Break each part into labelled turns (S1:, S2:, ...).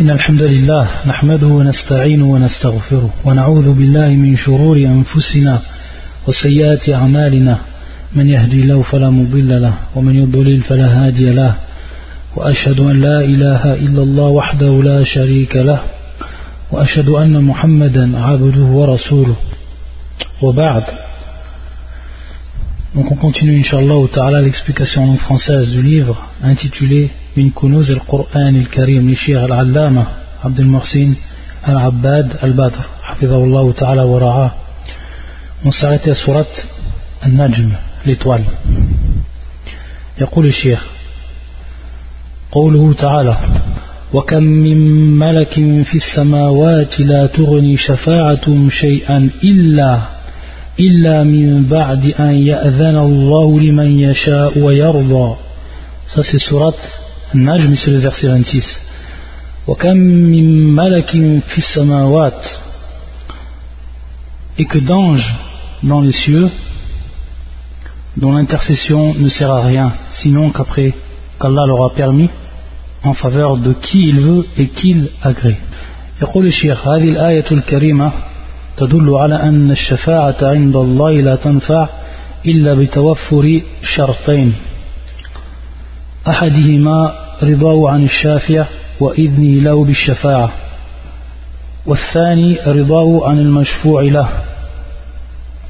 S1: إن الحمد لله نحمده ونستعينه ونستغفره ونعوذ بالله من شرور أنفسنا وسيئات أعمالنا. من يهدي الله فلا مضل له ومن يضلل فلا هادي له. وأشهد أن لا إله إلا الله وحده لا شريك له. وأشهد أن محمدا عبده ورسوله. وبعد. Donc on continue, Inch'Allah, ta'ala, l'explication en française du livre intitulé من كنوز القرآن الكريم للشيخ العلامة عبد المحسن العباد البدر حفظه الله تعالى ورعاه. مساعدة سورة النجم لطوال. يقول الشيخ قوله تعالى وكم من ملك في السماوات لا تغني شفاعة شيئا إلا إلا من بعد أن يأذن الله لمن يشاء ويرضى Ça c'est Najm, c'est le verset 26. وكم من ملك في السماوات Et que d'anges dans les cieux dont l'intercession ne sert à rien sinon qu'après qu'Allah leur a permis en faveur de qui il veut et qu'il agrée. يقول الشيخ هذه الآية الكريمة تدل على أن الشفاعة عند الله لا تنفع إلا بتوفر شرطين أحدهما رضاه عن الشافع وإذنه له بالشفاعة والثاني رضاه عن المشفوع له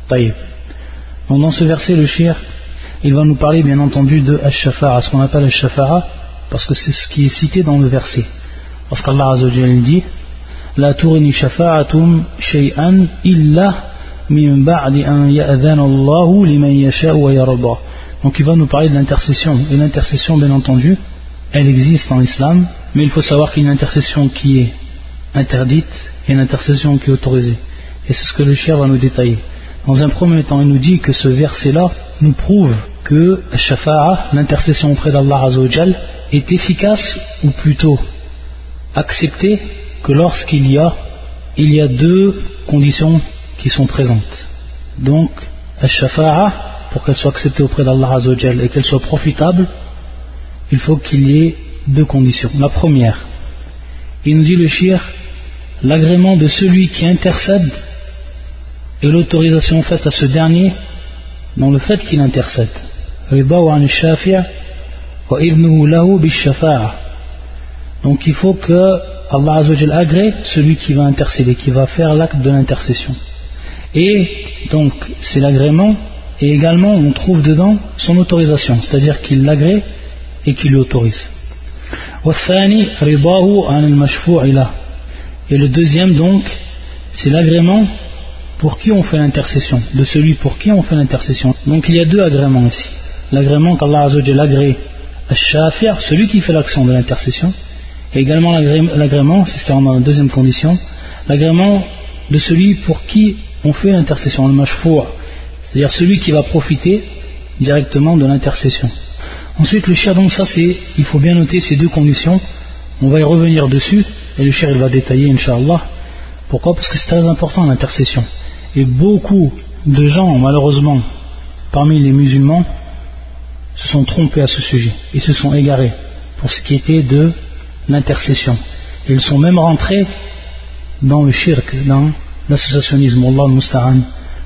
S1: طيب Donc dans ce verset, le shir, il va nous parler bien entendu de Ash-Shafa'a, ce qu'on appelle Ash-Shafa'a, parce que c'est ce qui est cité dans le verset. Parce qu'Allah Azzawajal dit La turini shafa'atum shay'an illa min ba'di an ya'adhan Allahu liman yasha'u wa yarda. Donc il va nous parler de l'intercession. Et l'intercession, bien entendu, elle existe en islam, mais il faut savoir qu'il y a une intercession qui est interdite et une intercession qui est autorisée. Et c'est ce que le shir va nous détailler. Dans un premier temps, il nous dit que ce verset-là nous prouve que l'intercession auprès d'Allah Azzawajal, est efficace ou plutôt acceptée que lorsqu'il y a il y a deux conditions qui sont présentes. Donc, Shafa'a, pour qu'elle soit acceptée auprès d'Allah Azzawajal et qu'elle soit profitable, il faut qu'il y ait deux conditions. La première, il nous dit le shir, l'agrément de celui qui intercède et l'autorisation faite à ce dernier dans le fait qu'il intercède. Donc il faut que Allah Azzawajal agrée celui qui va intercéder, qui va faire l'acte de l'intercession. Et donc c'est l'agrément et également on trouve dedans son autorisation, c'est-à-dire qu'il l'agrée et qu'il l'autorise. Et le deuxième donc, c'est l'agrément pour qui on fait l'intercession, de celui pour qui on fait l'intercession. Donc il y a deux agréments ici. L'agrément qu'Allah Azzawajal agrée à Shafir, celui qui fait l'action de l'intercession, et également l'agrément, c'est ce qui est en deuxième condition, l'agrément de celui pour qui on fait l'intercession, le mashfoua, c'est-à-dire celui qui va profiter directement de l'intercession. Ensuite, le shir, donc ça il faut bien noter ces deux conditions, on va y revenir dessus, et le shir il va détailler, Inch'Allah. Pourquoi? Parce que c'est très important l'intercession. Et beaucoup de gens, malheureusement, parmi les musulmans, se sont trompés à ce sujet. Ils se sont égarés pour ce qui était de l'intercession. Ils sont même rentrés dans le shirk, dans l'associationnisme, Allah musta'an,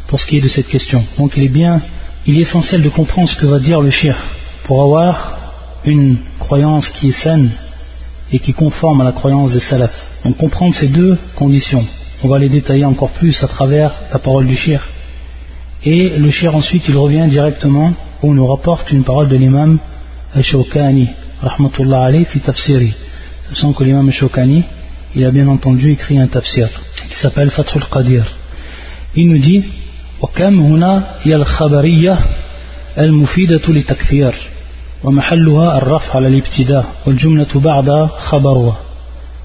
S1: pour ce qui est de cette question. Donc il est bien, il est essentiel de comprendre ce que va dire le shirk pour avoir une croyance qui est saine et qui est conforme à la croyance des salafs. Donc comprendre ces deux conditions. On va les détailler encore plus à travers la parole du shir. Et le shir ensuite il revient directement où nous rapporte une parole de l'imam Al-Shawkani, rahmatullah alayhi, fi tafsiri. Ce sont que l'imam Al-Shawkani, il a bien entendu écrit un tafsir qui s'appelle Fathul Qadir. Il nous dit وكم هنا هي الخبرية المفيدة للتكثير ومحلها الرفع على الابتداء والجملة بعد خبرها.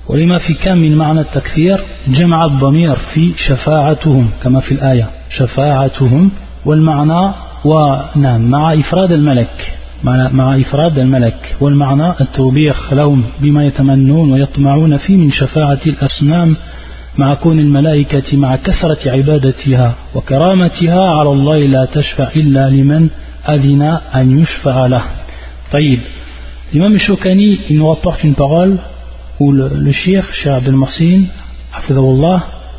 S1: ولما في كم من معنى التكثير جمع الضمير في شفاعتهم كما في الآية. شفاعتهم والمعنى ونعم مع إفراد الملك. مع, إفراد الملك. والمعنى التوبيخ لهم بما يتمنون ويطمعون فيه من شفاعة الأصنام مع كون الملائكة مع كثرة عبادتها وكرامتها على الله لا تشفع إلا لمن أذن أن يشفع له. Taïb. L'imam Shokani, il nous rapporte une parole où le, le shir, Shir Abdel Morsin,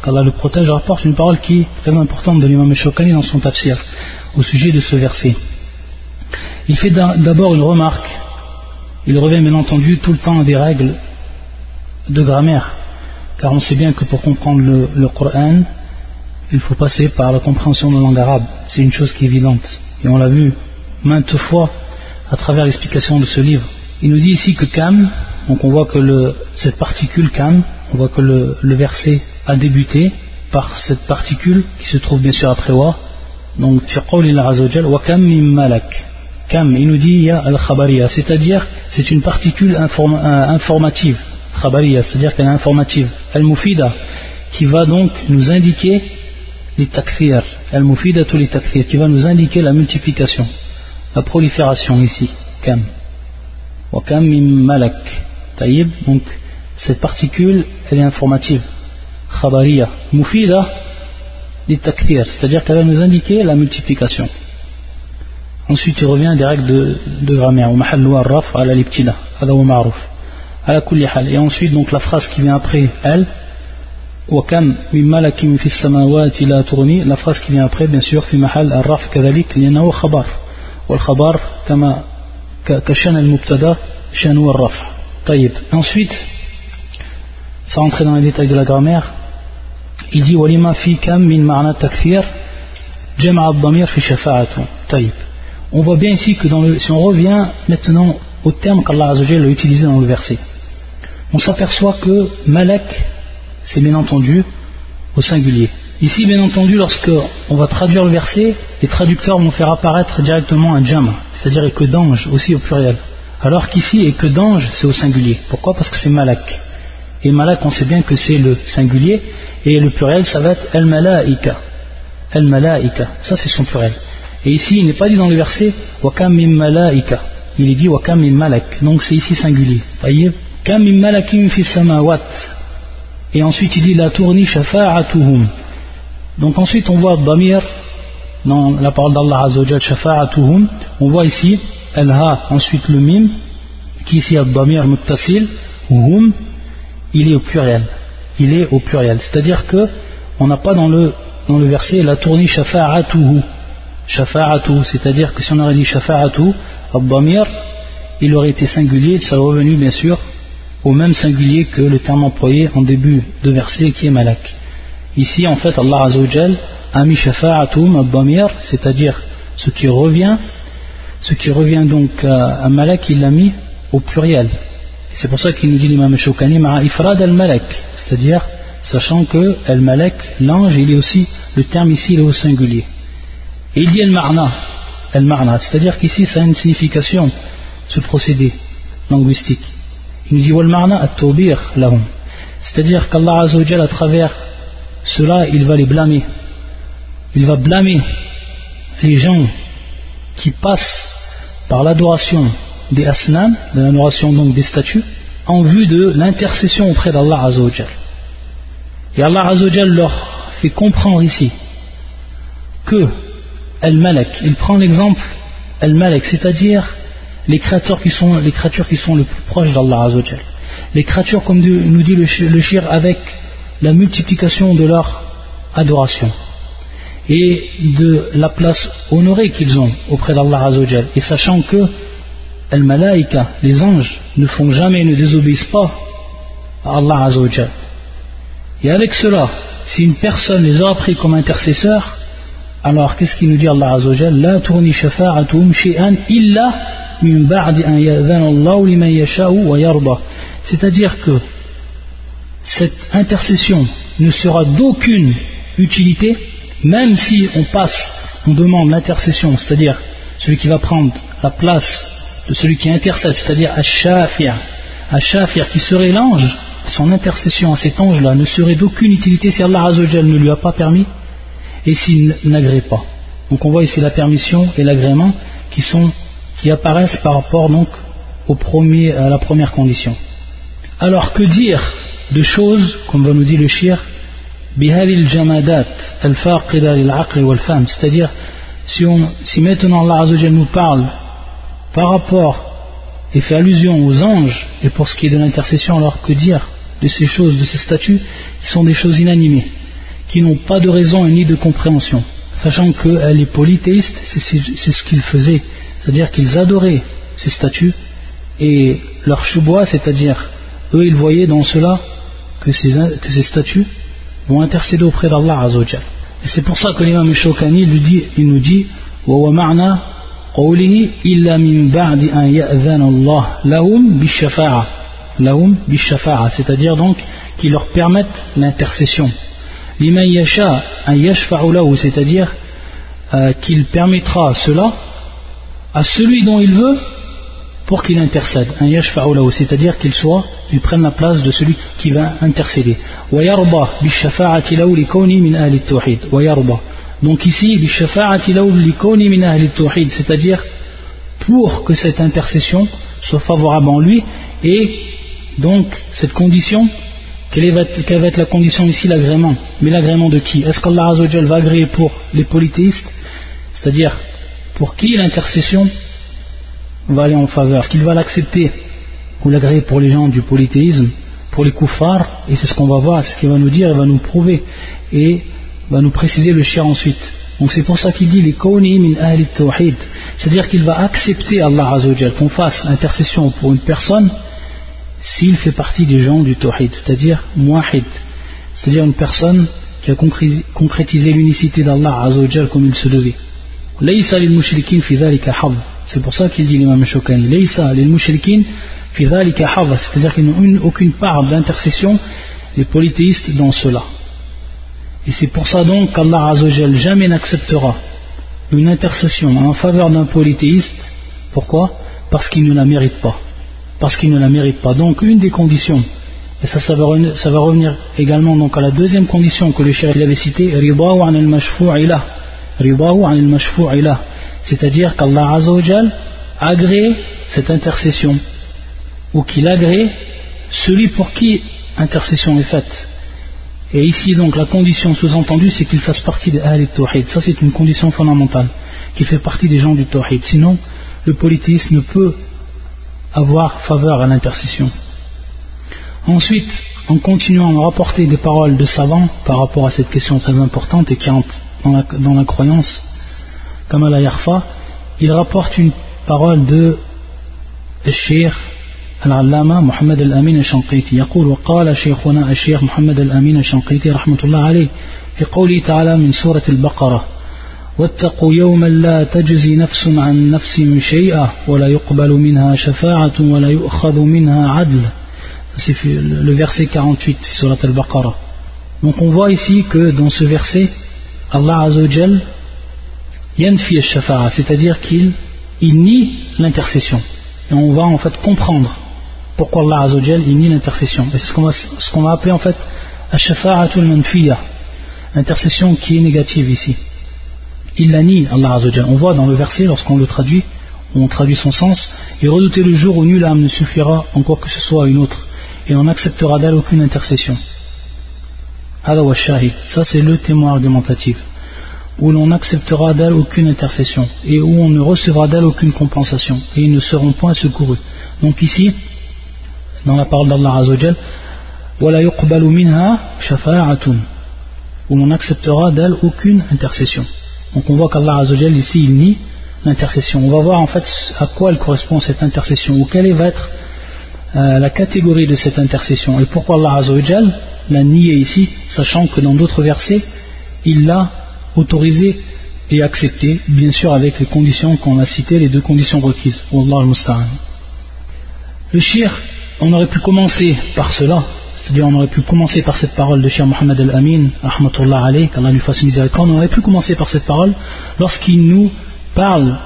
S1: qu'Allah le protège, rapporte une parole qui est très importante de l'imam Shokani dans son tafsir au sujet de ce verset. Il fait d'abord une remarque. Il revient bien entendu tout le temps à des règles de grammaire, car on sait bien que pour comprendre le, le Coran, il faut passer par la compréhension de la langue arabe. C'est une chose qui est évidente. Et on l'a vu maintes fois à travers l'explication de ce livre. Il nous dit ici que Kam, donc on voit que cette particule Kam, on voit que le, verset a débuté par cette particule qui se trouve bien sûr après Wa. Donc, wa kam malak. Kam, il nous dit il y a al-khabariya, c'est-à-dire c'est une particule euh, informative, khabariya, c'est-à-dire qu'elle est informative. Al-mufida, qui va donc nous indiquer les takfir, al-mufida tous les takfir, qui va nous indiquer la multiplication, la prolifération ici, kam. Wa kam malak. Taïb, donc cette particule, elle est informative. Khabariya. Mufida, takfir, c'est-à-dire qu'elle va nous indiquer la multiplication. Ensuite, il revient des règles de, de grammaire. Et ensuite, donc, la phrase qui vient après elle, la phrase qui vient après, bien sûr, في محل الرفع كذلك لأنه خبر والخبر كما كشان المبتدا شان الرفع طيب ensuite sans rentrer dans les détails de la grammaire il dit walima fi kam min ma'na takfir jama' ad-damir fi shafa'atu طيب on voit bien ici que dans le, si on revient maintenant au terme qu'Allah a utilisé dans le verset on s'aperçoit que malak c'est bien entendu au singulier ici bien entendu lorsque on va traduire le verset les traducteurs vont faire apparaître directement un jam c'est-à-dire que d'ange aussi au pluriel alors qu'ici et que d'ange c'est au singulier pourquoi? Parce que c'est malak et malak, on sait bien que c'est le singulier, et le pluriel, ça va être el-malaika. El-malaika, ça c'est son pluriel. Et ici, il n'est pas dit dans le verset wakam min malaika, il est dit wakam min malak, donc c'est ici singulier. Voyez? Kam min malakim fi samawat. Et ensuite, il dit la tourni shafa'atuhum. Donc ensuite, on voit Bamir, dans la parole d'Allah Azzawajal, shafa'atuhum, on voit ici el-ha, ensuite le mim, qui ici a Bamir muttasil, hum, il est au pluriel. Il est au pluriel. C'est-à-dire que on n'a pas dans le, dans le verset la tournée shafa'atuhu. Shafa'atuhu, c'est-à-dire que si on aurait dit shafa'atuhu, Abdamir, il aurait été singulier, ça aurait revenu bien sûr au même singulier que le terme employé en début de verset qui est malak. Ici, en fait, Allah a mis shafa'atuhum Abdamir, c'est-à-dire ce qui revient, ce qui revient donc à malak, il l'a mis au pluriel. C'est pour ça qu'il nous dit l'imam Shawkani, ifrad al-malak, c'est-à-dire sachant que al-malak, l'ange, il est aussi, le terme ici est au singulier. Et il dit al-marna, al-marna, c'est-à-dire qu'ici ça a une signification, ce procédé linguistique. Il nous dit wal-marna at-tawbir lahum, c'est-à-dire qu'Allah Azzawajal à travers cela, il va les blâmer. Il va blâmer les gens qui passent par l'adoration des asnam, de l'adoration donc des statues, en vue de l'intercession auprès d'Allah Azzawajal. Et Allah Azzawajal leur fait comprendre ici que Al-Malak, il prend l'exemple Al-Malak, c'est-à-dire les créatures qui sont les créatures qui sont les plus proches d'Allah Azzawajal. Les créatures, comme nous dit le, shir, avec la multiplication de leur adoration et de la place honorée qu'ils ont auprès d'Allah Azzawajal. Et sachant que Al-Malaïka, les anges, ne font jamais, ne désobéissent pas à Allah Azzawajal. Et avec cela, si une personne les a pris comme intercesseurs, alors qu'est-ce qu'il nous dit Allah Azzawajal? La tourni shafa'atum shi'an illa min ba'di an yasha'u wa yarda. C'est-à-dire que cette intercession ne sera d'aucune utilité, même si on passe, on demande l'intercession, c'est-à-dire celui qui va prendre la place de celui qui intercède, c'est-à-dire Ash-Shafir, Ash-Shafir qui serait l'ange, son intercession à cet ange-là ne serait d'aucune utilité si Allah Azzawajal ne lui a pas permis et s'il n'agrée pas. Donc on voit ici la permission et l'agrément qui apparaissent par rapport donc au premier, à la première condition. Alors que dire de choses, comme va nous dire le shir, c'est-à-dire si, maintenant Allah nous parle par rapport et fait allusion aux anges, et pour ce qui est de l'intercession, alors que dire de ces choses, de ces statues, qui sont des choses inanimées, qui n'ont pas de raison ni de compréhension, sachant que les polythéistes, c'est ce qu'ils faisaient, c'est-à-dire qu'ils adoraient ces statues, et leur choubois, c'est-à-dire, eux, ils voyaient dans cela que ces, que ces statues vont intercéder auprès d'Allah Azzawajal. Et c'est pour ça que l'imam Shawkani lui dit, il nous dit قوله إلا من بعد أن يأذن الله لهم بالشفاعة لهم بالشفاعة c'est-à-dire donc qui leur permettent l'intercession لمن يشاء أن يشفع له c'est-à-dire euh, qu'il permettra cela à celui dont il veut pour qu'il intercède, c'est-à-dire qu'il soit, il prenne la place de celui qui va intercéder. Donc ici, c'est-à-dire pour que cette intercession soit favorable en lui, et donc cette condition, quelle, va être la condition ici L'agrément. Mais l'agrément de qui? Est-ce qu'Allah va agréer pour les polythéistes? C'est-à-dire pour qui l'intercession va aller en faveur Est-ce qu'il va l'accepter ou l'agréer pour les gens du polythéisme, pour les koufars? Et c'est ce qu'on va voir, c'est ce qu'il va nous dire, il va nous prouver. Et va nous préciser le shir ensuite. Donc c'est pour ça qu'il dit les min ahli tawhid. C'est-à-dire qu'il va accepter Allah Azzawajal qu'on fasse intercession pour une personne s'il fait partie des gens du tawhid, c'est-à-dire muahid. C'est-à-dire une personne qui a concrétisé l'unicité d'Allah Azzawajal comme il se devait. C'est pour ça qu'il dit l'imam Shokani. C'est-à-dire qu'ils n'ont aucune part d'intercession, les polythéistes, dans cela. Et c'est pour ça donc qu'Allah Azzawajal jamais n'acceptera une intercession en faveur d'un polythéiste. Pourquoi? Parce qu'il ne la mérite pas. Parce qu'il ne la mérite pas. Donc une des conditions, et ça, va, revenir également donc à la deuxième condition que le cher avait citée, c'est-à-dire qu'Allah Azzawajal agrée cette intercession, ou qu'il agrée celui pour qui intercession est faite. Et ici, donc, la condition sous-entendue, c'est qu'il fasse partie de Ahl Tawhid. Ça, c'est une condition fondamentale, qu'il fait partie des gens du Tawhid. Sinon, le polythéisme ne peut avoir faveur à l'intercession. Ensuite, en continuant à rapporter des paroles de savants par rapport à cette question très importante et qui entre dans la croyance, comme à la Yarfa, il rapporte une parole de Shir العلامة محمد الأمين الشنقيطي يقول وقال شيخنا الشيخ محمد الأمين الشنقيطي رحمة الله عليه في قوله تعالى من سورة البقرة واتقوا يوما لا تجزي نفس عن نفس شيئا ولا يقبل منها شفاعة ولا يؤخذ منها عدل. C'est le verset 48 surat al-Baqarah. Donc on voit ici que dans ce verset Allah Azzawajal yanfi al-shafa'a c'est-à-dire qu'il il nie l'intercession et on va en fait comprendre pourquoi Allah Azzawajal il nie l'intercession. c'est ce qu'on va, ce qu'on va appeler en fait Ash-Shafa'atul Manfiya, l'intercession qui est négative ici. Il la nie, Allah Azzawajal. On voit dans le verset, lorsqu'on le traduit, on traduit son sens, et redouter le jour où nulle âme ne suffira en quoi que ce soit à une autre, et on n'acceptera d'elle aucune intercession. Ça, c'est le témoin argumentatif où l'on n'acceptera d'elle aucune intercession et où on ne recevra d'elle aucune compensation et ils ne seront point secourus. Donc ici, dans la parole d'Allah Azzawajal où l'on n'acceptera d'elle aucune intercession. Donc on voit qu'Allah Azzawajal ici il nie l'intercession. On va voir en fait à quoi elle correspond cette intercession ou quelle va être euh, la catégorie de cette intercession et pourquoi Allah Azzawajal l'a nié ici, sachant que dans d'autres versets il l'a autorisé et accepté, bien sûr avec les conditions qu'on a citées, les deux conditions requises. Le shir on aurait pu commencer par cela, c'est-à-dire on aurait pu commencer par cette parole de Cheikh Mohammed Al-Amin, rahmatullah alayh, qu'Allah lui fasse miséricorde, on aurait pu commencer par cette parole lorsqu'il nous parle,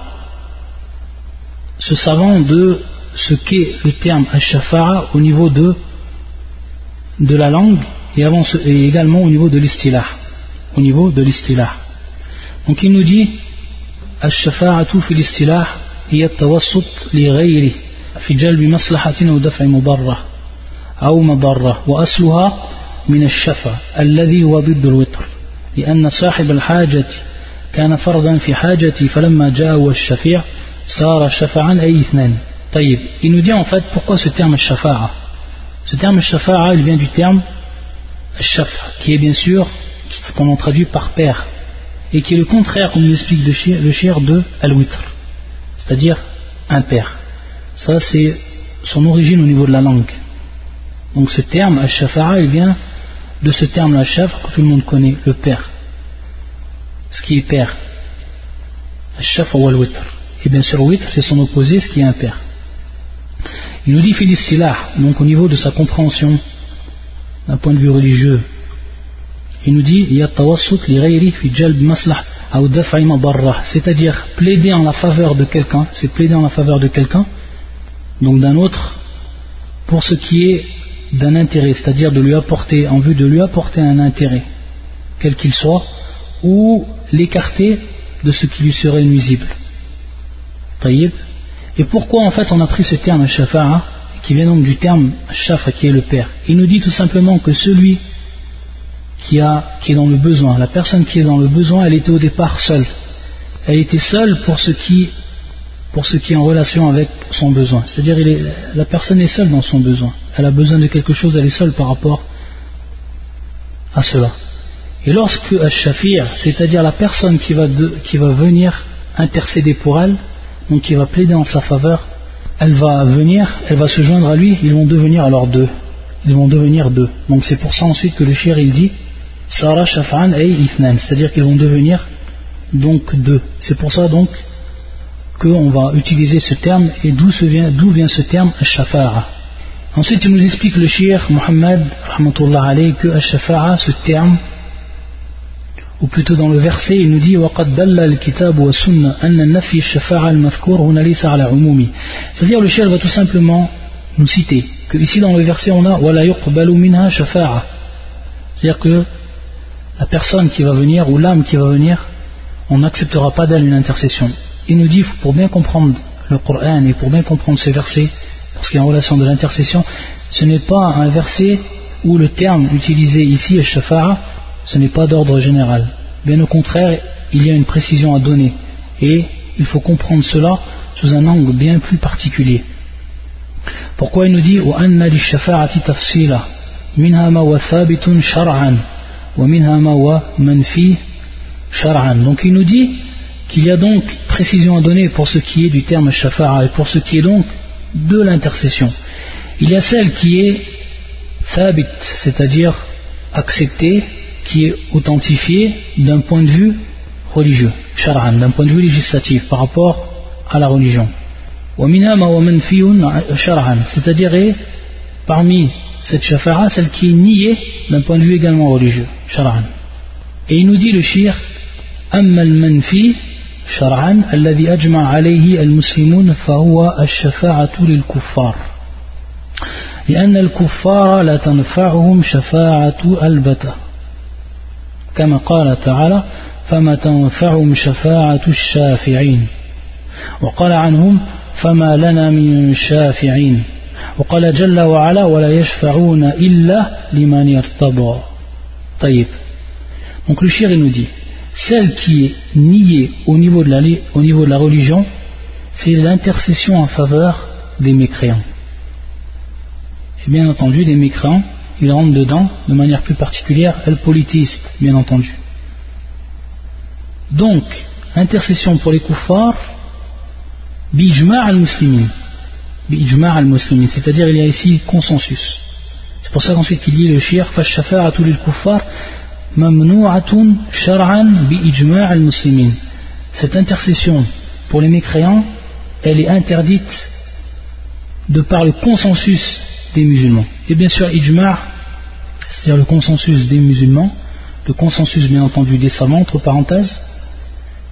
S1: ce savant, de ce qu'est le terme Ash-Shafa'a au niveau de, de la langue et également au niveau de l'istilah. Au niveau de l'istilah. Donc il nous dit fi l'istilah hiya tawassut li ghayri في جلب مصلحة أو دفع مضرة أو مضرة وأصلها من الشفع الذي هو ضد الوتر لأن صاحب الحاجة كان فرضا في حاجتي فلما جاء الشفيع صار شفعا أي اثنان Il nous dit en fait pourquoi ce terme shafa'a. Ce terme shafa'a, il vient du terme shaf, qui est bien sûr, qu'on traduit par père, et qui est le contraire, comme nous explique le shir de al-witr, c'est-à-dire père. Ça, c'est son origine au niveau de la langue. Donc ce terme, al-shafa'a, il vient de ce terme al shaf que tout le monde connaît, le père. Ce qui est père. Al-shaf ou al-witr. Et bien sûr, witr, c'est son opposé, ce qui est père. Il nous dit Silah, donc au niveau de sa compréhension d'un point de vue religieux, il nous dit c'est-à-dire plaider en la faveur de quelqu'un, c'est plaider en la faveur de quelqu'un, donc d'un autre, pour ce qui est d'un intérêt, c'est-à-dire de lui apporter, en vue de lui apporter un intérêt, quel qu'il soit, ou l'écarter de ce qui lui serait nuisible. Et pourquoi en fait on a pris ce terme shafa'a, qui vient donc du terme shafa qui est le père? Il nous dit tout simplement que celui qui, est dans le besoin, la personne qui est dans le besoin, elle était au départ seule. Elle était seule pour ce qui, pour ce qui est en relation avec son besoin. C'est-à-dire la personne est seule dans son besoin. Elle a besoin de quelque chose, elle est seule par rapport à cela. Et lorsque Al-Shafir, c'est-à-dire la personne qui va, qui va venir intercéder pour elle, donc qui va plaider en sa faveur, elle va venir, elle va se joindre à lui, ils vont devenir alors deux. Ils vont devenir deux. Donc c'est pour ça ensuite que le shir il dit Sarah Shaf'an et Ithnan, c'est-à-dire qu'ils vont devenir donc deux. C'est pour ça donc qu'on va utiliser ce terme et d'où vient, ce terme Shafa'a. Ensuite il nous explique le shir Muhammad alayhi, que Shafa'a, ce terme, ou plutôt dans le verset, il nous dit C'est-à-dire le chien va tout simplement nous citer que ici dans le verset on a C'est-à-dire que la personne qui va venir ou l'âme qui va venir, on n'acceptera pas d'elle une intercession. Il nous dit pour bien comprendre le Coran et pour bien comprendre ces versets, parce qu'il y a en relation de l'intercession, ce n'est pas un verset où le terme utilisé ici, shafa'a, ce n'est pas d'ordre général. Bien au contraire, il y a une précision à donner. Et il faut comprendre cela sous un angle bien plus particulier. Pourquoi il nous dit Donc il nous dit qu'il y a donc précision à donner pour ce qui est du terme shafa'a et pour ce qui est donc de l'intercession. Il y a celle qui est thabit, c'est-à-dire acceptée qui est authentifié d'un point de vue religieux, d'un point de vue législatif par rapport à la religion. C'est-à-dire parmi cette shafara, celle qui est niée d'un point de vue également religieux, Et il nous dit le shir, أما المنفي شرعا الذي أجمع عليه المسلمون فهو للكفار لأن الكفار لا تنفعهم شفاعة البتة. كما قال تعالى فما تنفعهم شفاعة الشافعين. وقال عنهم فما لنا من شافعين. وقال جل وعلا ولا يشفعون إلا لمن يرتضى طيب donc le shir nous dit celle qui est niée au niveau de la, au niveau de la religion c'est l'intercession en faveur des mécréants et bien entendu des mécréants il rentre dedans de manière plus particulière el politiste, bien entendu. Donc, intercession pour les kuffars, bijma' al-muslimin. Al-muslimin, c'est-à-dire il y a ici consensus. C'est pour ça qu'ensuite il dit le shir, fashafa'atu lil kuffar, mamnu'atun shar'an bijma' al-muslimin. Cette intercession pour les mécréants, elle est interdite de par le consensus des musulmans. Et bien sûr, ijma' c'est-à-dire le consensus des musulmans, le consensus bien entendu des savants, entre parenthèses,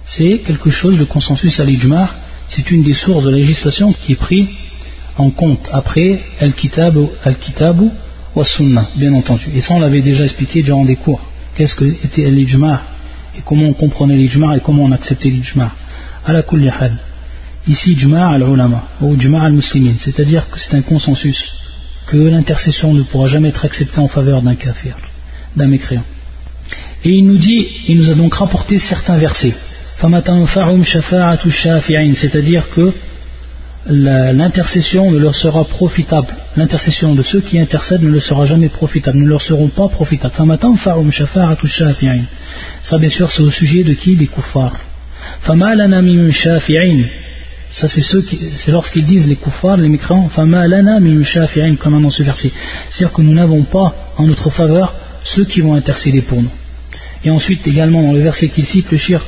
S1: c'est quelque chose, le consensus à l'ijma, c'est une des sources de la législation qui est prise en compte après al-kitab al wa sunnah, bien entendu. Et ça on l'avait déjà expliqué durant des cours. Qu'est-ce que était l'ijma et comment on comprenait l'ijma et comment on acceptait l'ijma? la hal. Ici, ijma al-ulama ou ijma al-muslimin, c'est-à-dire que c'est un consensus que l'intercession ne pourra jamais être acceptée en faveur d'un kafir, d'un mécréant. Et il nous dit, il nous a donc rapporté certains versets. C'est-à-dire que l'intercession ne leur sera profitable. L'intercession de ceux qui intercèdent ne leur sera jamais profitable, ne leur seront pas profitables. Ça, bien sûr, c'est au sujet de qui Des kuffars. Ça, c'est ceux c'est lorsqu'ils disent les kuffars, les mécréants, comme dans ce verset. C'est-à-dire que nous n'avons pas en notre faveur ceux qui vont intercéder pour nous. Et ensuite, également, dans le verset qui cite, le shir,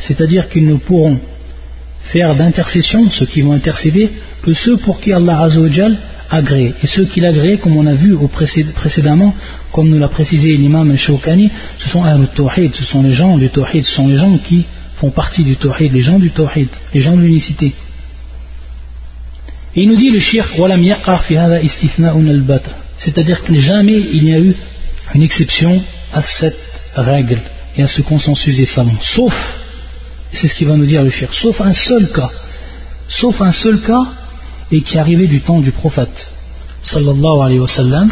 S1: c'est-à-dire qu'ils ne pourront faire d'intercession, ceux qui vont intercéder, que ceux pour qui Allah Azzawajal agrée. Et ceux qui l'agréent, comme on a vu précédemment, comme nous l'a précisé l'imam Shawkani, ce sont ce sont les gens du tawhid, ce sont les gens qui font partie du tawhid, les gens du tawhid, les gens de l'unicité. Et il nous dit le shirk, c'est-à-dire que jamais il n'y a eu une exception à cette règle et à ce consensus des savants, sauf, c'est ce qu'il va nous dire le shirk, sauf un seul cas, sauf un seul cas, et qui est arrivé du temps du prophète, sallallahu alayhi wa sallam,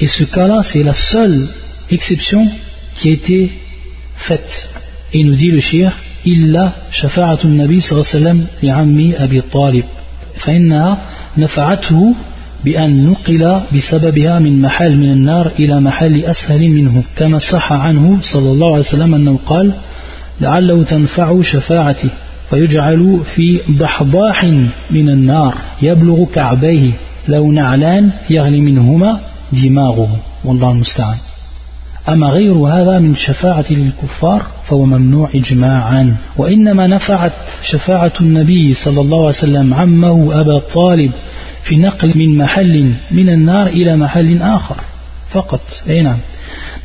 S1: et ce cas-là, c'est la seule exception qui a été faite. Et il nous dit le shir, إلا شفاعة النبي صلى الله عليه وسلم لعمي أبي طالب فإنها نفعته بأن نقل بسببها من محل من النار إلى محل أسهل منه كما صح عنه صلى الله عليه وسلم أنه قال لعله تنفع شفاعتي فيجعل في ضحضاح من النار يبلغ كعبيه لو نعلان يغلي منهما دماغه. والله المستعان. أما غير هذا من شفاعة للكفار فهو ممنوع إجماعا وإنما نفعت شفاعة النبي صلى الله عليه وسلم عمه أبا طالب في نقل من محل من النار إلى محل آخر فقط أي نعم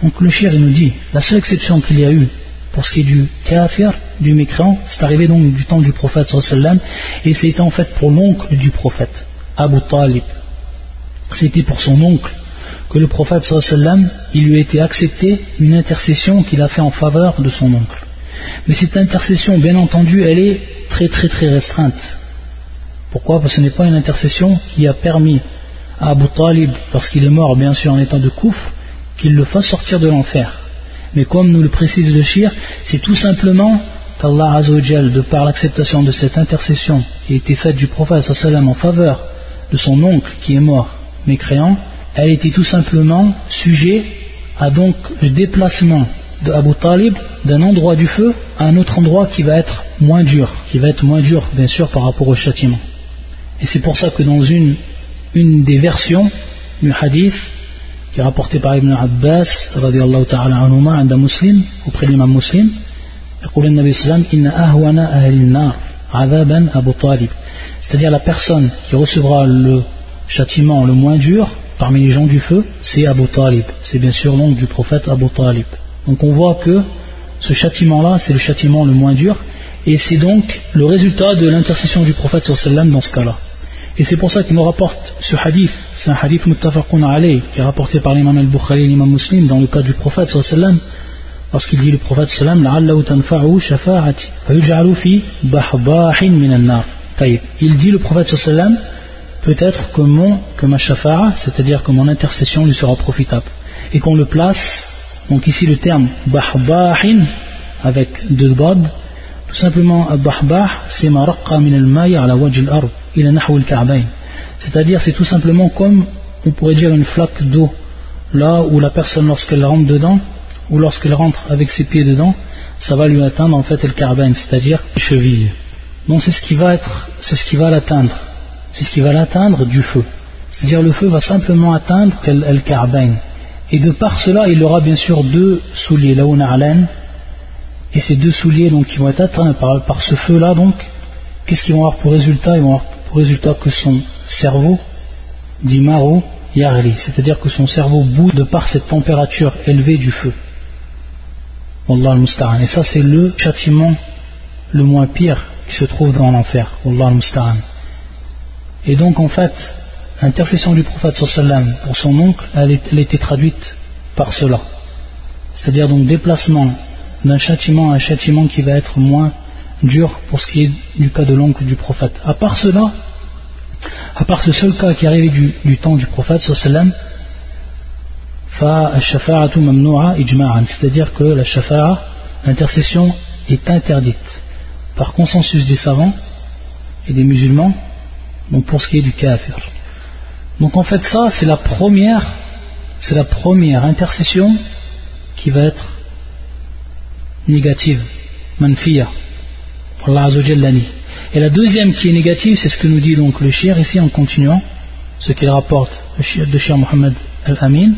S1: Donc le shir nous dit, la seule exception qu'il y a eu pour ce qui est du kafir, du mécréant, c'est arrivé donc du temps du prophète sallam, et c'était en fait pour l'oncle du prophète, Abu Talib. C'était pour son oncle que le prophète sallam, il lui a été accepté une intercession qu'il a fait en faveur de son oncle. Mais cette intercession, bien entendu, elle est très très très restreinte. Pourquoi Parce que ce n'est pas une intercession qui a permis à Abu Talib, lorsqu'il est mort, bien sûr en étant de kouf, qu'il le fasse sortir de l'enfer. Mais comme nous le précise le shir, c'est tout simplement qu'Allah Azzawajal, de par l'acceptation de cette intercession qui a été faite du prophète sallam en faveur de son oncle qui est mort, mécréant, elle était tout simplement sujet à donc le déplacement de Abu Talib d'un endroit du feu à un autre endroit qui va être moins dur, qui va être moins dur bien sûr par rapport au châtiment. Et c'est pour ça que dans une, une des versions du hadith qui est rapporté par Ibn Abbas radiallahu ta'ala anhuma عند مسلم auprès de l'imam muslim يقول النبي صلى الله عليه وسلم إن أهون أهل النار عذابا أبو طالب c'est-à-dire la personne qui recevra le châtiment le moins dur parmi les gens du feu, c'est Abu Talib. C'est bien sûr l'oncle du prophète Abu Talib. Donc on voit que ce châtiment-là, c'est le châtiment le moins dur, et c'est donc le résultat de l'intercession du prophète sallam dans ce cas-là. et c'est pour ça qu'il nous rapporte ce hadith, c'est un hadith muttafaqun alayh, qui est rapporté par l'imam al-Bukhari et l'imam muslim dans le cas du prophète sallam, parce qu'il dit le prophète sallam, Il dit le prophète sallam, peut-être que, mon, que ma shafa'a, c'est-à-dire que mon intercession lui sera profitable. Et qu'on le place, donc ici le terme bahbahin, avec deux bad, tout simplement c'est ma raqqa min al-ma'i ala wajh al-ard, ila nahw al C'est-à-dire, c'est tout simplement comme, on pourrait dire, une flaque d'eau, là où la personne, lorsqu'elle rentre dedans, ou lorsqu'elle rentre avec ses pieds dedans, ça va lui atteindre en fait carbone, c'est-à-dire les chevilles. Donc c'est ce qui va être, c'est ce qui va l'atteindre c'est ce qui va l'atteindre du feu. C'est-à-dire le feu va simplement atteindre El Karbain. Et de par cela, il aura bien sûr deux souliers, là où et ces deux souliers donc, qui vont être atteints par, ce feu-là, donc, qu'est-ce qu'ils vont avoir pour résultat? Ils vont avoir pour résultat que son cerveau, dit Maro Yarli, c'est-à-dire que son cerveau bout de par cette température élevée du feu. Wallah al Et ça, c'est le châtiment le moins pire qui se trouve dans l'enfer. Wallah al et donc en fait, l'intercession du prophète sallam pour son oncle, elle, a été traduite par cela. C'est-à-dire donc déplacement d'un châtiment à un châtiment qui va être moins dur pour ce qui est du cas de l'oncle du prophète. À part cela, à part ce seul cas qui est arrivé du, temps du prophète c'est-à-dire que la shafa'a, l'intercession est interdite. par consensus des savants et des musulmans, donc pour ce qui est du kafir. Donc en fait ça c'est la première, c'est la première intercession qui va être négative, manfiya, Allah Et la deuxième qui est négative, c'est ce que nous dit donc le shir ici en continuant, ce qu'il rapporte de shir al-Amin.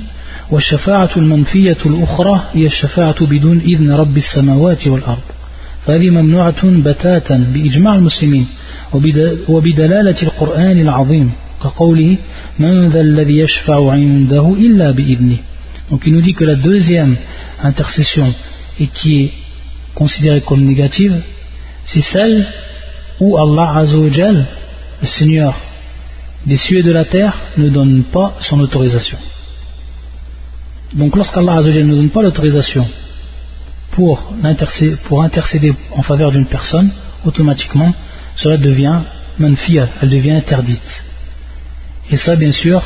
S1: إذن رب السماوات والأرض فهذه ممنوعة بتاتا بإجماع المسلمين وبدلالة القرآن العظيم كقوله من ذا الذي يشفع عنده إلا بإذنه Donc il nous dit que la deuxième intercession et qui est considérée comme négative, c'est celle où Allah Azzawajal, le Seigneur des cieux et de la terre, ne donne pas son autorisation. Donc lorsqu'Allah Azzawajal ne donne pas l'autorisation pour, intercéder en faveur d'une personne, automatiquement, cela devient manfiya, elle devient interdite. Et ça, bien sûr,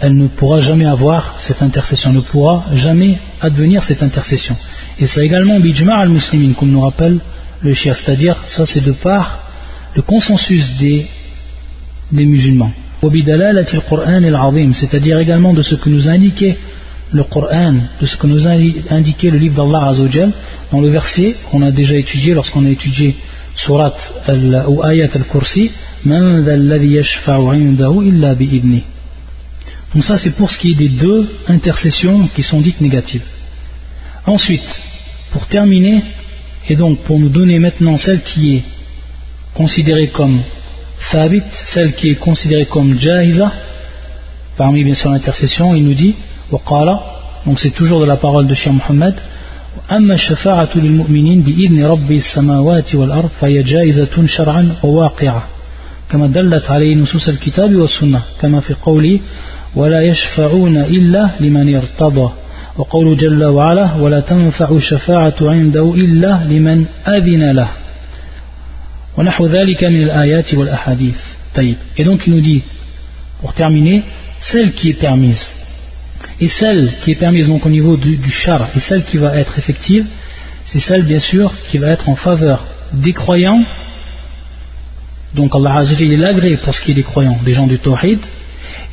S1: elle ne pourra jamais avoir cette intercession, ne pourra jamais advenir cette intercession. Et ça également, bijma al-muslimin, comme nous rappelle le shir, c'est-à-dire, ça c'est de part le consensus des, des musulmans. C'est-à-dire également de ce que nous indiquait le Coran, de ce que nous a indiqué le livre d'Allah Azzawajal, dans le verset qu'on a déjà étudié lorsqu'on a étudié surat ou ayat al-kursi, donc ça c'est pour ce qui est des deux intercessions qui sont dites négatives. Ensuite, pour terminer, et donc pour nous donner maintenant celle qui est considérée comme thabit, celle qui est considérée comme jahiza, parmi bien sûr l'intercession, il nous dit, donc c'est toujours de la parole de Cheikh Muhammad, أما الشفاعة للمؤمنين بإذن رب السماوات والأرض فهي جائزة شرعا وواقعة كما دلت عليه نصوص الكتاب والسنة كما في قوله ولا يشفعون إلا لمن ارتضى وقول جل وعلا ولا تنفع الشفاعة عنده إلا لمن أذن له ونحو ذلك من الآيات والأحاديث طيب et donc il nous dit pour terminer celle qui est permise et celle qui est permise donc au niveau du, du char et celle qui va être effective c'est celle bien sûr qui va être en faveur des croyants donc Allah Azzawajal il agréé pour ce qui est des croyants, des gens du Tawhid,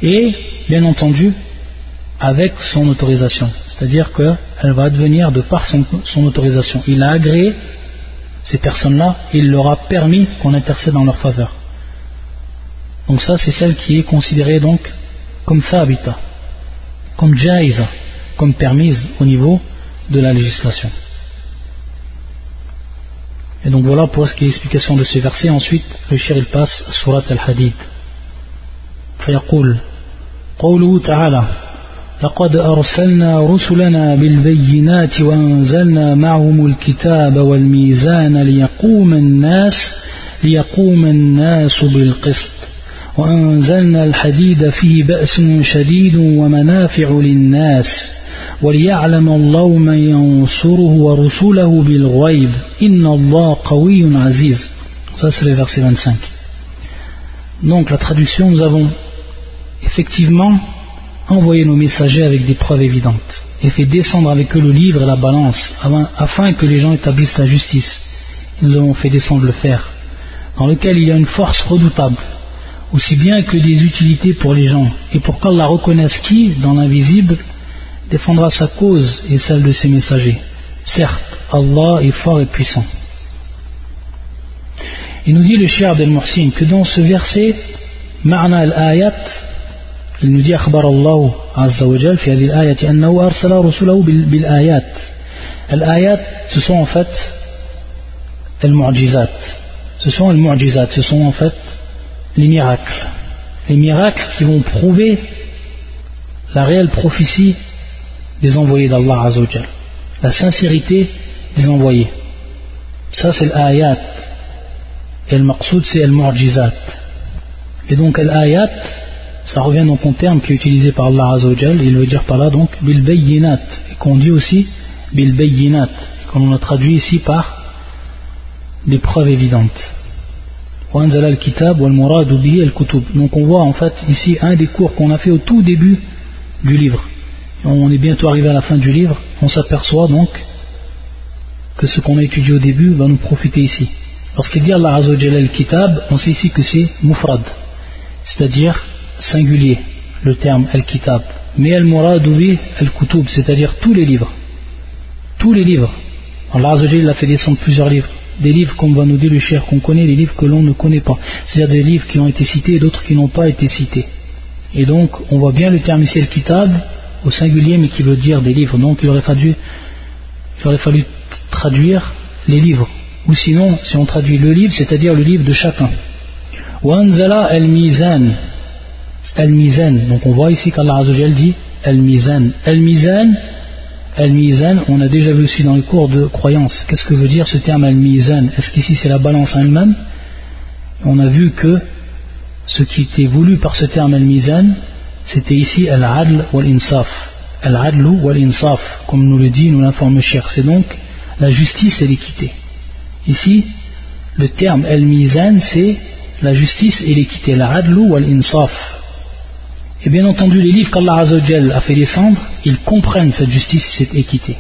S1: et bien entendu avec son autorisation. C'est-à-dire qu'elle va advenir de par son, autorisation. Il a agréé ces personnes-là, il leur a permis qu'on intercède en leur faveur. Donc ça c'est celle qui est considérée donc comme thabita, comme jaiza, comme permise au niveau de la législation. Et donc voilà pour ce qui est l'explication de ces versets. Ensuite, le shir il passe à Surat al-Hadid. فيقول قوله تعالى لقد أرسلنا رسلنا بالبينات وأنزلنا معهم الكتاب والميزان ليقوم الناس ليقوم الناس بالقسط وأنزلنا الحديد فيه بأس شديد ومنافع للناس وليعلم الله من ينصره ورسوله بالغيب إن الله قوي عزيز. Ça c'est le verset 25 donc la traduction nous avons effectivement envoyé nos messagers avec des preuves évidentes et fait descendre avec eux le livre et la balance afin que les gens établissent la justice. Nous avons fait descendre le fer, dans lequel il y a une force redoutable, aussi bien que des utilités pour les gens, et pour qu'Allah reconnaisse qui, dans l'invisible, défendra sa cause et celle de ses messagers. Certes, Allah est fort et puissant. Il nous dit le cher del que dans ce verset, Ma'na al-ayat, il nous dit أخبر الله عز وجل في هذه الآية أنه أرسل رسله بالآيات الآيات ce sont en fait المعجزات ce sont المعجزات ce sont en fait les miracles les miracles qui vont prouver la réelle prophétie des envoyés d'Allah Azzawajal. La sincérité des envoyés. Ça c'est l'ayat. Et le maqsoud c'est le mu'jizat. Et donc l'ayat, ça revient donc au terme qui est utilisé par Allah Azzawajal. Il veut dire par là donc bil bayyinat. Et qu'on dit aussi bil bayyinat. Et qu'on a traduit ici par des preuves évidentes. Donc on voit en fait ici un des cours qu'on a fait au tout début du livre on est bientôt arrivé à la fin du livre, on s'aperçoit donc que ce qu'on a étudié au début va nous profiter ici. Lorsqu'il dit Allah Azzawajal al-Kitab, on sait ici que c'est mufrad, c'est-à-dire singulier, le terme al-Kitab. Mais al-Muradubi al-Kutub, c'est-à-dire tous les livres. Tous les livres. Allah Azzawajal a fait descendre plusieurs livres. Des livres, comme va nous dire le cher, qu'on connaît, des livres que l'on ne connaît pas. C'est-à-dire des livres qui ont été cités et d'autres qui n'ont pas été cités. Et donc, on voit bien le terme ici al-Kitab, au singulier, mais qui veut dire des livres. Donc, il aurait fallu, il aurait fallu traduire les livres. Ou sinon, si on traduit le livre, c'est-à-dire le livre de chacun. Al-Mizan. Donc on voit ici qu'Allah Azzawajal dit Al-Mizan. Al-Mizan, Al-Mizan, on a déjà vu aussi dans les cours de croyance. Qu'est-ce que veut dire ce terme Al-Mizan? Est-ce qu'ici c'est la balance en elle-même? On a vu que ce qui était voulu par ce terme Al-Mizan, c'était ici Al-Adl wal-Insaf. Al-Adl wal-Insaf, comme nous le dit, nous l'informe cher. C'est donc la justice et l'équité. Ici, le terme al-mizan, c'est la justice et l'équité, la adlu wal-insaf. Et bien entendu, les livres qu'Allah a fait descendre, ils comprennent cette justice et cette équité.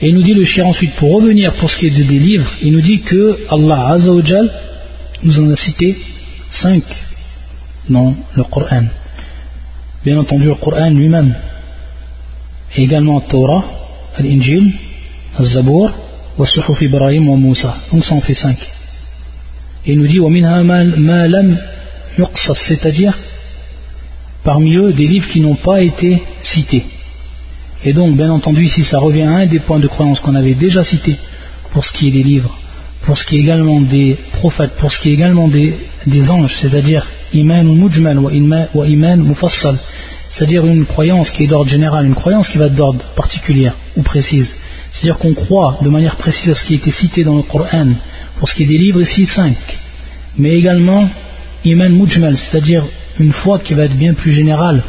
S1: Et il nous dit le cher ensuite, pour revenir pour ce qui est des livres, il nous dit que Allah Azzawajal nous en a cité cinq dans le Coran. Bien entendu, le Coran lui-même, et également le Torah, l'Injil, Al-Zabour, Suhuf Ibrahim wa Moussa. Donc ça en fait cinq. Et il nous dit c'est-à-dire parmi eux des livres qui n'ont pas été cités. Et donc, bien entendu, ici ça revient à un des points de croyance qu'on avait déjà cités pour ce qui est des livres, pour ce qui est également des prophètes, pour ce qui est également des, anges, c'est-à-dire iman mujmal wa iman mufassal, c'est-à-dire une croyance qui est d'ordre général, une croyance qui va d'ordre particulière ou précise. C'est-à-dire qu'on croit de manière précise à ce qui a été cité dans le Coran, pour ce qui est des livres ici, cinq. Mais également, iman mujmal, c'est-à-dire une foi qui va être bien plus générale.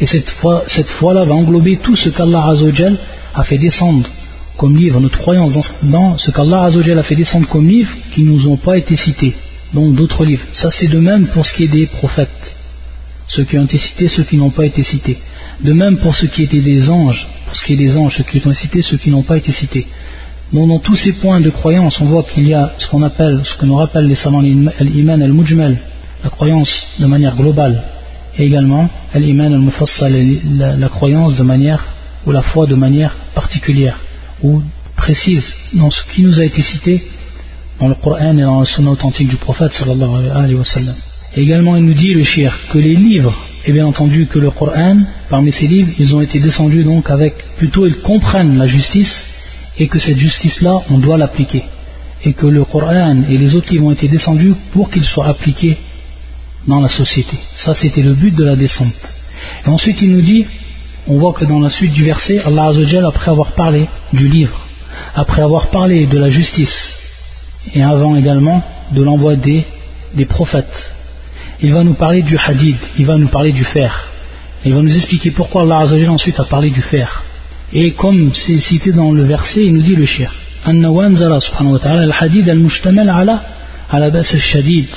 S1: Et cette foi, cette foi-là va englober tout ce qu'Allah Azzawajal a fait descendre comme livre, notre croyance dans, ce qu'Allah Azzawajal a fait descendre comme livre qui ne nous ont pas été cités, donc d'autres livres. Ça c'est de même pour ce qui est des prophètes, ceux qui ont été cités, ceux qui n'ont pas été cités. De même pour ce qui était des anges, pour ce qui est des anges, ceux qui ont été cités, ceux qui n'ont pas été cités. Donc dans tous ces points de croyance, on voit qu'il y a ce qu'on appelle, ce que nous rappellent les savants l'iman al-mujmal, la croyance de manière globale, et également l'iman al-mufassal, la, la croyance de manière, ou la foi de manière particulière, ou précise dans ce qui nous a été cité dans le Coran et dans la sunna authentique du prophète sallallahu alayhi wa sallam. Et également il nous dit le shir que les livres et bien entendu que le Coran, parmi ces livres, ils ont été descendus donc avec, plutôt ils comprennent la justice et que cette justice-là, on doit l'appliquer. Et que le Coran et les autres livres ont été descendus pour qu'ils soient appliqués dans la société. Ça, c'était le but de la descente. Et ensuite, il nous dit, on voit que dans la suite du verset, Allah Azzawajal, après avoir parlé du livre, après avoir parlé de la justice, et avant également de l'envoi des, prophètes, il va nous parler du hadid, il va nous parler du fer. Il va nous expliquer pourquoi Allah Azzawajal ensuite a parlé du fer. Et comme c'est cité dans le verset, il nous dit le shir. al-hadid al-mushtamal ala ala shadid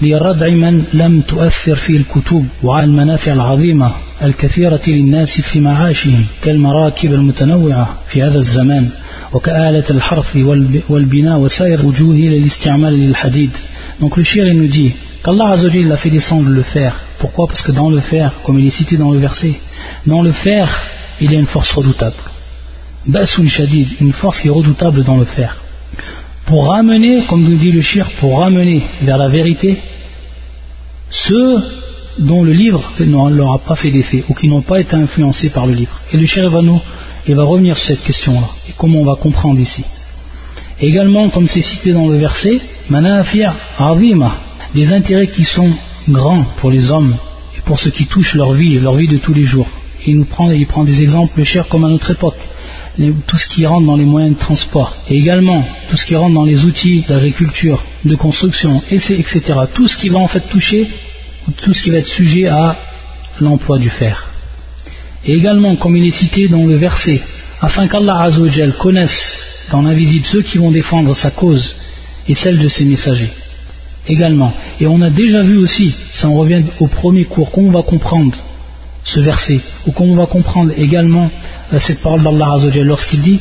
S1: لردع من لم تؤثر فيه الكتب وعلى المنافع العظيمة الكثيرة للناس في معاشهم كالمراكب المتنوعة في هذا الزمان وكآلة الحرث والبناء وسائر وجوه للاستعمال للحديد. Donc le shir nous dit qu'Allah Azzawajal a fait descendre le fer. Pourquoi Parce que dans le fer, comme il est cité dans le verset, dans le fer, il y a une force redoutable. Basun Shadid, une force qui est redoutable dans le fer. Pour ramener, comme nous dit le shir, pour ramener vers la vérité ceux dont le livre ne leur a pas fait d'effet ou qui n'ont pas été influencés par le livre. Et le shir va, nous, il va revenir sur cette question-là et comment on va comprendre ici. Également, comme c'est cité dans le verset, Manafir Avima, des intérêts qui sont grands pour les hommes et pour ceux qui touchent leur vie, leur vie de tous les jours. Il, nous prend, il prend des exemples chers comme à notre époque. Tout ce qui rentre dans les moyens de transport, et également tout ce qui rentre dans les outils d'agriculture, de construction, etc. Tout ce qui va en fait toucher, tout ce qui va être sujet à l'emploi du fer. Et également, comme il est cité dans le verset, afin qu'Allah Azzawajal connaisse dans l'invisible ceux qui vont défendre sa cause et celle de ses messagers également. Et on a déjà vu aussi, ça on revient au premier cours, qu'on va comprendre ce verset, ou comme on va comprendre également euh, cette parole d'Allah Azzawajal lorsqu'il dit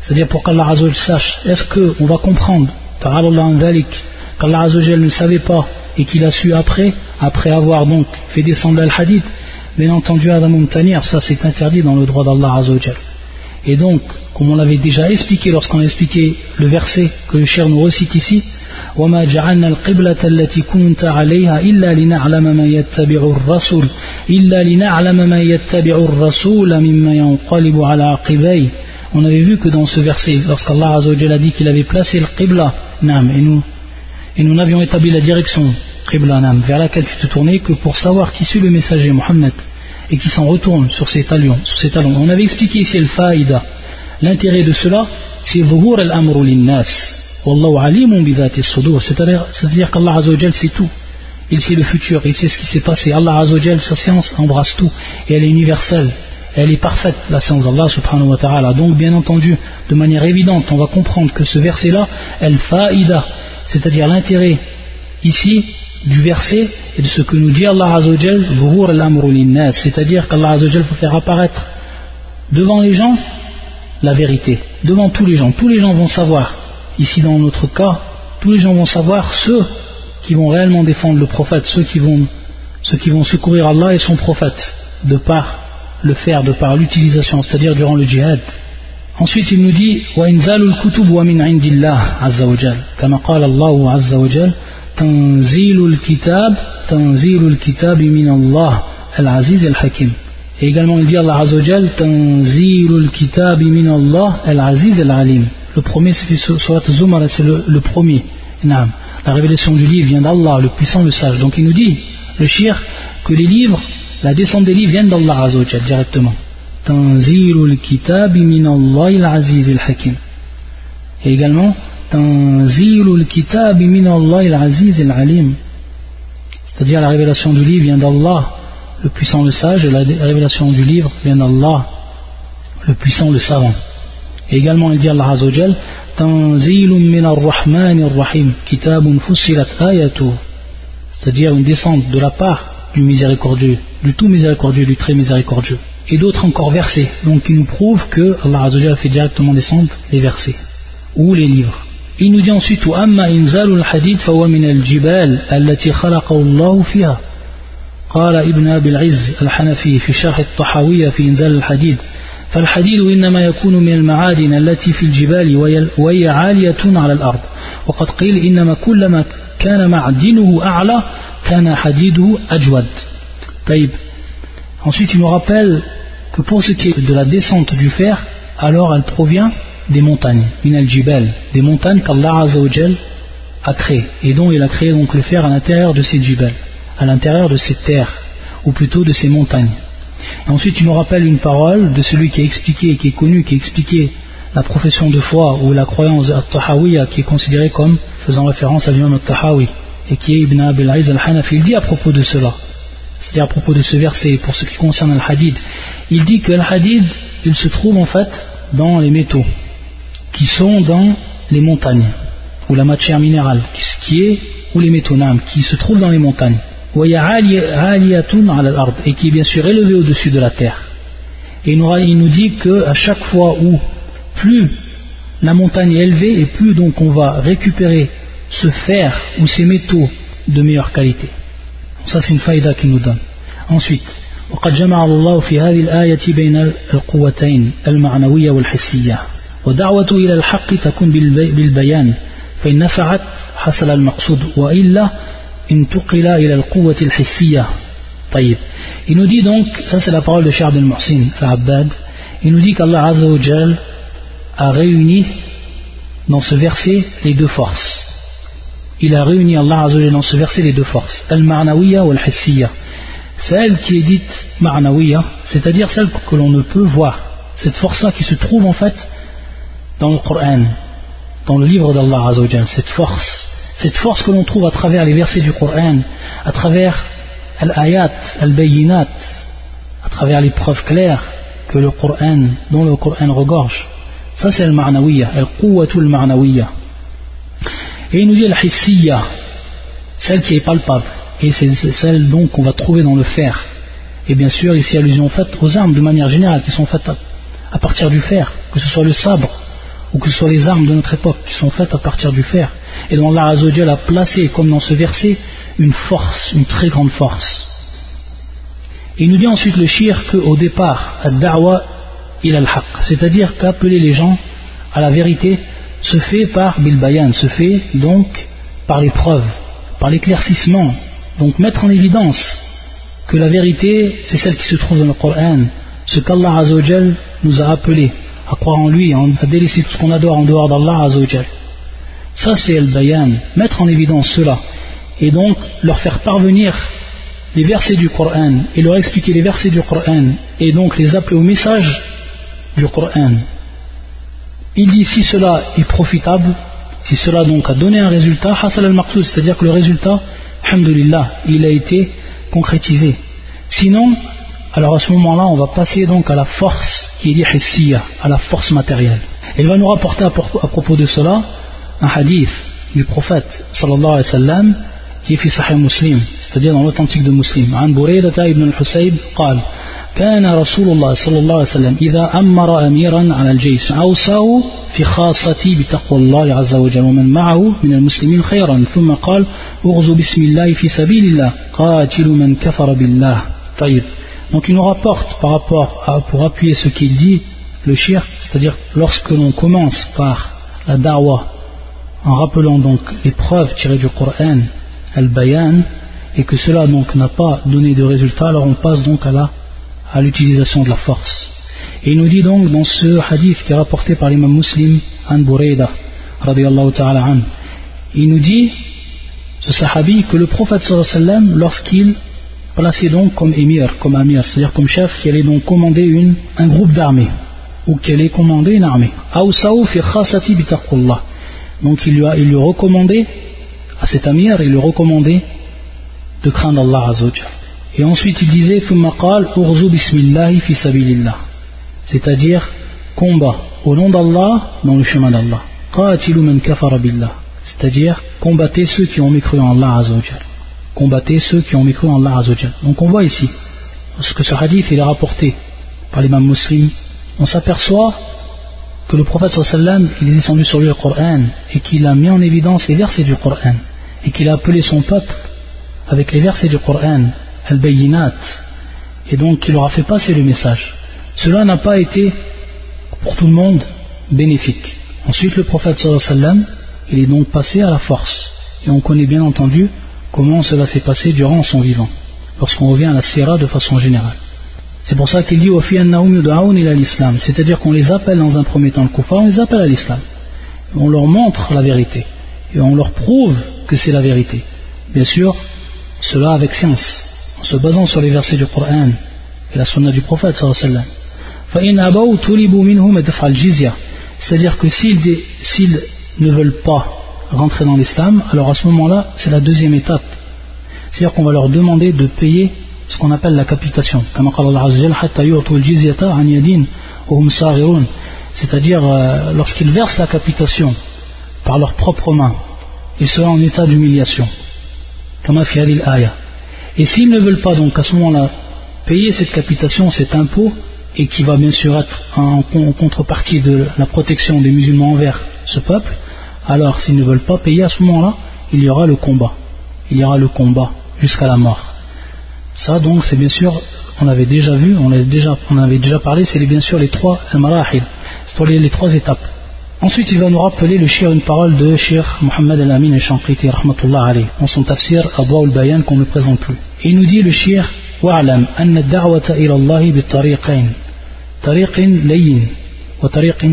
S1: c'est-à-dire pour qu'Allah Azzawajal sache, est-ce qu'on va comprendre qu'Allah Azzawajal ne savait pas et qu'il a su après, après avoir donc fait descendre le hadith Bien entendu, Adam ça c'est interdit dans le droit d'Allah Azzawajal. Et donc, comme on l'avait déjà expliqué lorsqu'on a expliqué le verset que le cher nous recite ici, وما جعلنا القبلة التي كنت عليها إلا لنعلم ما يتبع الرسول إلا لنعلم ما يتبع الرسول مما ينقلب على عقبيه On avait vu que dans ce verset, lorsqu'Allah a dit qu'il avait placé le Qibla, et nous, et nous n'avions établi la direction Qibla, vers laquelle tu te tournais, que pour savoir qui suit le messager Mohammed et qui s'en retourne sur ses talons. Sur talons. On avait expliqué ici le faïda. L'intérêt de cela, c'est Vuhur al-amru linnas. C'est-à-dire qu'Allah Azzawajal sait tout. Il sait le futur, il sait ce qui s'est passé. Allah Azzawajal, sa science embrasse tout. Et elle est universelle. Elle est parfaite, la science d'Allah subhanahu wa ta'ala. Donc, bien entendu, de manière évidente, on va comprendre que ce verset-là, el fa'ida, c'est-à-dire l'intérêt ici du verset et de ce que nous dit Allah Azzawajal, c'est-à-dire qu'Allah Azzawajal faut faire apparaître devant les gens la vérité, devant tous les gens. Tous les gens vont savoir Ici, dans notre cas, tous les gens vont savoir ceux qui vont réellement défendre le prophète, ceux qui vont, ceux qui vont secourir Allah et son prophète, de par le faire, de par l'utilisation, c'est-à-dire durant le djihad. Ensuite, il nous dit وإنزال الكتب ومن عند الله عز وجل كما قال الله عز وجل Tanzilul Kitab, Tanzilul Kitab min Allah, Al-Aziz Al-Hakim. Et également il dit Allah Azzawajal, Tanzilul Kitab min Allah, Al-Aziz Al-Alim. Le premier, c'est le, premier. La révélation du livre vient d'Allah, le puissant, le sage. Donc il nous dit, le shir, que les livres, la descente des livres viennent d'Allah Azzawajal directement. Tanzilul Kitab min Allah, Al-Aziz Al-Hakim. Et également, c'est-à-dire la révélation du livre vient d'Allah, le puissant, le sage, et la révélation du livre vient d'Allah, le puissant, le savant. Et également, il dit Allah Azzawajal. C'est-à-dire une descente de la part du miséricordieux, du tout miséricordieux, du très miséricordieux. Et d'autres encore versets, donc qui nous prouvent que Allah Azzawajal fait directement descendre les versets, ou les livres. Il nous dit ensuite, وأما إنزال الحديد من الجبال التي خلقه الله فيها. قال ابن أبي العز الحنفي في شرح الطحاوية في إنزال الحديد فالحديد إنما يكون من المعادن التي في الجبال وهي عالية على الأرض. وقد قيل إنما كلما كان معدنه أعلى كان حديده أجود. طيب Ensuite, il nous rappelle que pour ce qui est de la descente du fer, alors elle provient des montagnes, des montagnes qu'Allah a créées, et dont il a créé donc le fer à l'intérieur de ces jibal, à l'intérieur de ces terres, ou plutôt de ces montagnes. ensuite, il nous rappelle une parole de celui qui a expliqué, qui est connu, qui a expliqué la profession de foi ou la croyance al-Tahawiyya, qui est considérée comme faisant référence à l'imam al-Tahawi, et qui est Ibn Abil Aiz al-Hanafi. Il dit à propos de cela, c'est-à-dire à propos de ce verset, pour ce qui concerne al-Hadid, il dit que al-Hadid, il se trouve en fait dans les métaux, qui sont dans les montagnes, ou la matière minérale, qui est, ou les métaux, qui se trouvent dans les montagnes et qui est bien sûr élevé au-dessus de la terre. Et il nous dit qu'à chaque fois où plus la montagne est élevée et plus donc on va récupérer ce fer ou ces métaux de meilleure qualité. Ça c'est une faïda qu'il nous donne. Ensuite, وقد جمع الله في هذه الآية بين القوتين المعنوية والحسية ودعوة إلى الحق تكون بالبيان فإن نفعت حصل المقصود وإلا il nous dit donc, ça c'est la parole de Charles al-Muhsin al-Abbad, il nous dit qu'Allah Azzawajal a réuni dans ce verset les deux forces. Il a réuni Allah Azzawajal dans ce verset les deux forces, al-ma'nawiya ou al-hissiya. Celle qui est dite ma'nawiya, c'est-à-dire celle que l'on ne peut voir, cette force-là qui se trouve en fait dans le Coran, dans le livre d'Allah cette force cette force que l'on trouve à travers les versets du Coran, à travers al-ayat, al-bayinat, à travers les preuves claires que le Coran, dont le Coran regorge. Ça c'est al-ma'nawiya, al-quwwatul ma'nawiya. Et il nous dit al-hissiya, celle qui est palpable, et c'est celle donc qu'on va trouver dans le fer. Et bien sûr, ici allusion faite aux armes de manière générale qui sont faites à, partir du fer, que ce soit le sabre ou que ce soit les armes de notre époque qui sont faites à partir du fer. Et dont Allah a placé, comme dans ce verset, une force, une très grande force. Il nous dit ensuite le shir qu'au départ, ad-da'wa il al-haq, c'est-à-dire qu'appeler les gens à la vérité se fait par bilbayan, se fait donc par l'épreuve, par l'éclaircissement. Donc mettre en évidence que la vérité, c'est celle qui se trouve dans le Coran, ce qu'Allah Azzawajal nous a appelé à croire en lui, à délaisser tout ce qu'on adore en dehors d'Allah Azzawajal. Ça c'est el bayan, mettre en évidence cela, et donc leur faire parvenir les versets du Coran, et leur expliquer les versets du Coran, et donc les appeler au message du Coran. Il dit si cela est profitable, si cela donc a donné un résultat, hasal al c'est-à-dire que le résultat, alhamdulillah, il a été concrétisé. Sinon, alors à ce moment-là, on va passer donc à la force qui est dit hissiya, à la force matérielle. Il va nous rapporter à propos de cela un hadith du prophète sallallahu alayhi wa sallam qui est fi sahih muslim, c'est-à-dire dans l'authentique de muslim. عن بريدة ibn al-Husayb قال كان رسول الله صلى الله عليه وسلم إذا أمر أميرا على الجيش أوصاه في خاصتي بتقوى الله عز وجل ومن معه من المسلمين خيرا ثم قال اغزوا بسم الله في سبيل الله قاتل من كفر بالله طيب Donc il nous rapporte par rapport à, pour appuyer ce qu'il dit, le shirk, c'est-à-dire lorsque l'on commence par la da'wah, en rappelant donc les preuves tirées du Coran, al-bayan, et que cela donc n'a pas donné de résultat, alors on passe donc à l'utilisation de la force. Et il nous dit donc dans ce hadith qui est rapporté par l'imam muslim, An Burayda, ta'ala an, il nous dit, ce sahabi, que le prophète sallam, lorsqu'il plaçait donc comme émir, comme amir, c'est-à-dire comme chef, qui allait donc commander une, un groupe d'armées, ou qui allait commander une armée. Donc il lui, a, il lui recommandait, à cet amir, il lui recommandait de craindre Allah. Et ensuite il disait c'est-à-dire combat au nom d'Allah dans le chemin d'Allah. C'est-à-dire combattez ceux qui ont mécru en Allah. Combattez ceux qui ont mécru en Allah Azzawajal. Donc on voit ici, parce que ce hadith il est rapporté par l'imam muslim, on s'aperçoit que le prophète sallam il est descendu sur lui le Coran et qu'il a mis en évidence les versets du Coran et qu'il a appelé son peuple avec les versets du Coran al-bayinat, et donc qui leur a fait passer le message. Cela n'a pas été pour tout le monde bénéfique. Ensuite, le prophète sallam, il est donc passé à la force. Et on connaît bien entendu comment cela s'est passé durant son vivant, lorsqu'on revient à la sira de façon générale. C'est pour ça qu'il dit il l'islam, c'est-à-dire qu'on les appelle dans un premier temps le kuffar, on les appelle à l'islam. On leur montre la vérité et on leur prouve que c'est la vérité. Bien sûr, cela avec science en se basant sur les versets du Coran et la sunna du prophète sallallahu c'est-à-dire que s'ils ne veulent pas rentrer dans l'islam, alors à ce moment-là, c'est la deuxième étape. C'est-à-dire qu'on va leur demander de payer ce qu'on appelle la capitation. C'est-à-dire euh, lorsqu'ils versent la capitation par leurs propres mains, ils seront en état d'humiliation. Et s'ils ne veulent pas donc à ce moment-là payer cette capitation, cet impôt, et qui va bien sûr être en, contrepartie de la protection des musulmans envers ce peuple, alors s'ils ne veulent pas payer à ce moment-là, il y aura le combat. Il y aura le combat jusqu'à la mort. Ça donc c'est bien sûr, on avait déjà vu, on avait déjà, on avait déjà parlé, c'est bien sûr les trois al-marahil, c'est les trois étapes. Ensuite, il va nous rappeler le shir, une parole de Shir Mohammed Al-Amin al-Shanqiti, rahmatullah alayh, dans son tafsir Adwa al-Bayan qu'on ne présente plus. Et il nous dit le shir, واعلم أن الدعوة إلى الله بالطريقين طريق لين وطريق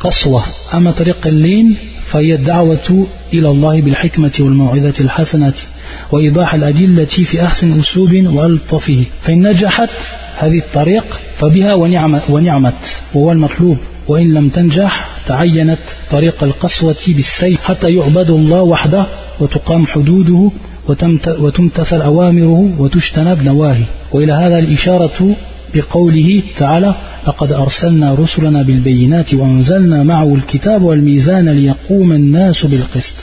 S1: قسوة أما طريق اللين فهي الدعوة إلى الله بالحكمة والموعظة الحسنة وإيضاح الأدلة في أحسن أسلوب وألطفه. فإن نجحت هذه الطريق فبها ونعمت وهو المطلوب. وإن لم تنجح تعينت طريق القسوة بالسيف حتى يعبد الله وحده وتقام حدوده وتمتثل أوامره وتجتنب نواهي وإلى هذا الإشارة بقوله تعالى لقد أرسلنا رسلنا بالبينات وأنزلنا معه الكتاب والميزان ليقوم الناس بالقسط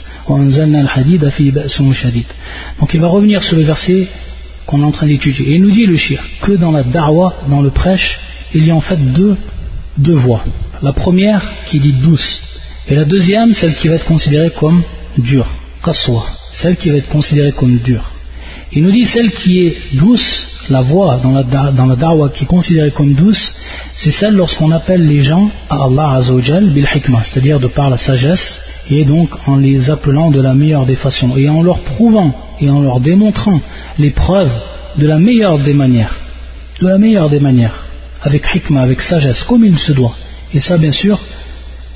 S1: Donc il va revenir sur le verset qu'on est en train d'étudier. Et il nous dit le shir que dans la da'wa, dans le prêche, il y a en fait deux, deux voix. La première qui dit douce, et la deuxième, celle qui va être considérée comme dure, qaswa, celle qui va être considérée comme dure. Il nous dit celle qui est douce, la voix dans la, dans la da'wa qui est considérée comme douce, c'est celle lorsqu'on appelle les gens à Allah Azzawajal bil hikmah, c'est-à-dire de par la sagesse, et donc en les appelant de la meilleure des façons, et en leur prouvant et en leur démontrant les preuves de la meilleure des manières, de la meilleure des manières, avec hikmah, avec sagesse, comme il se doit. Et ça, bien sûr,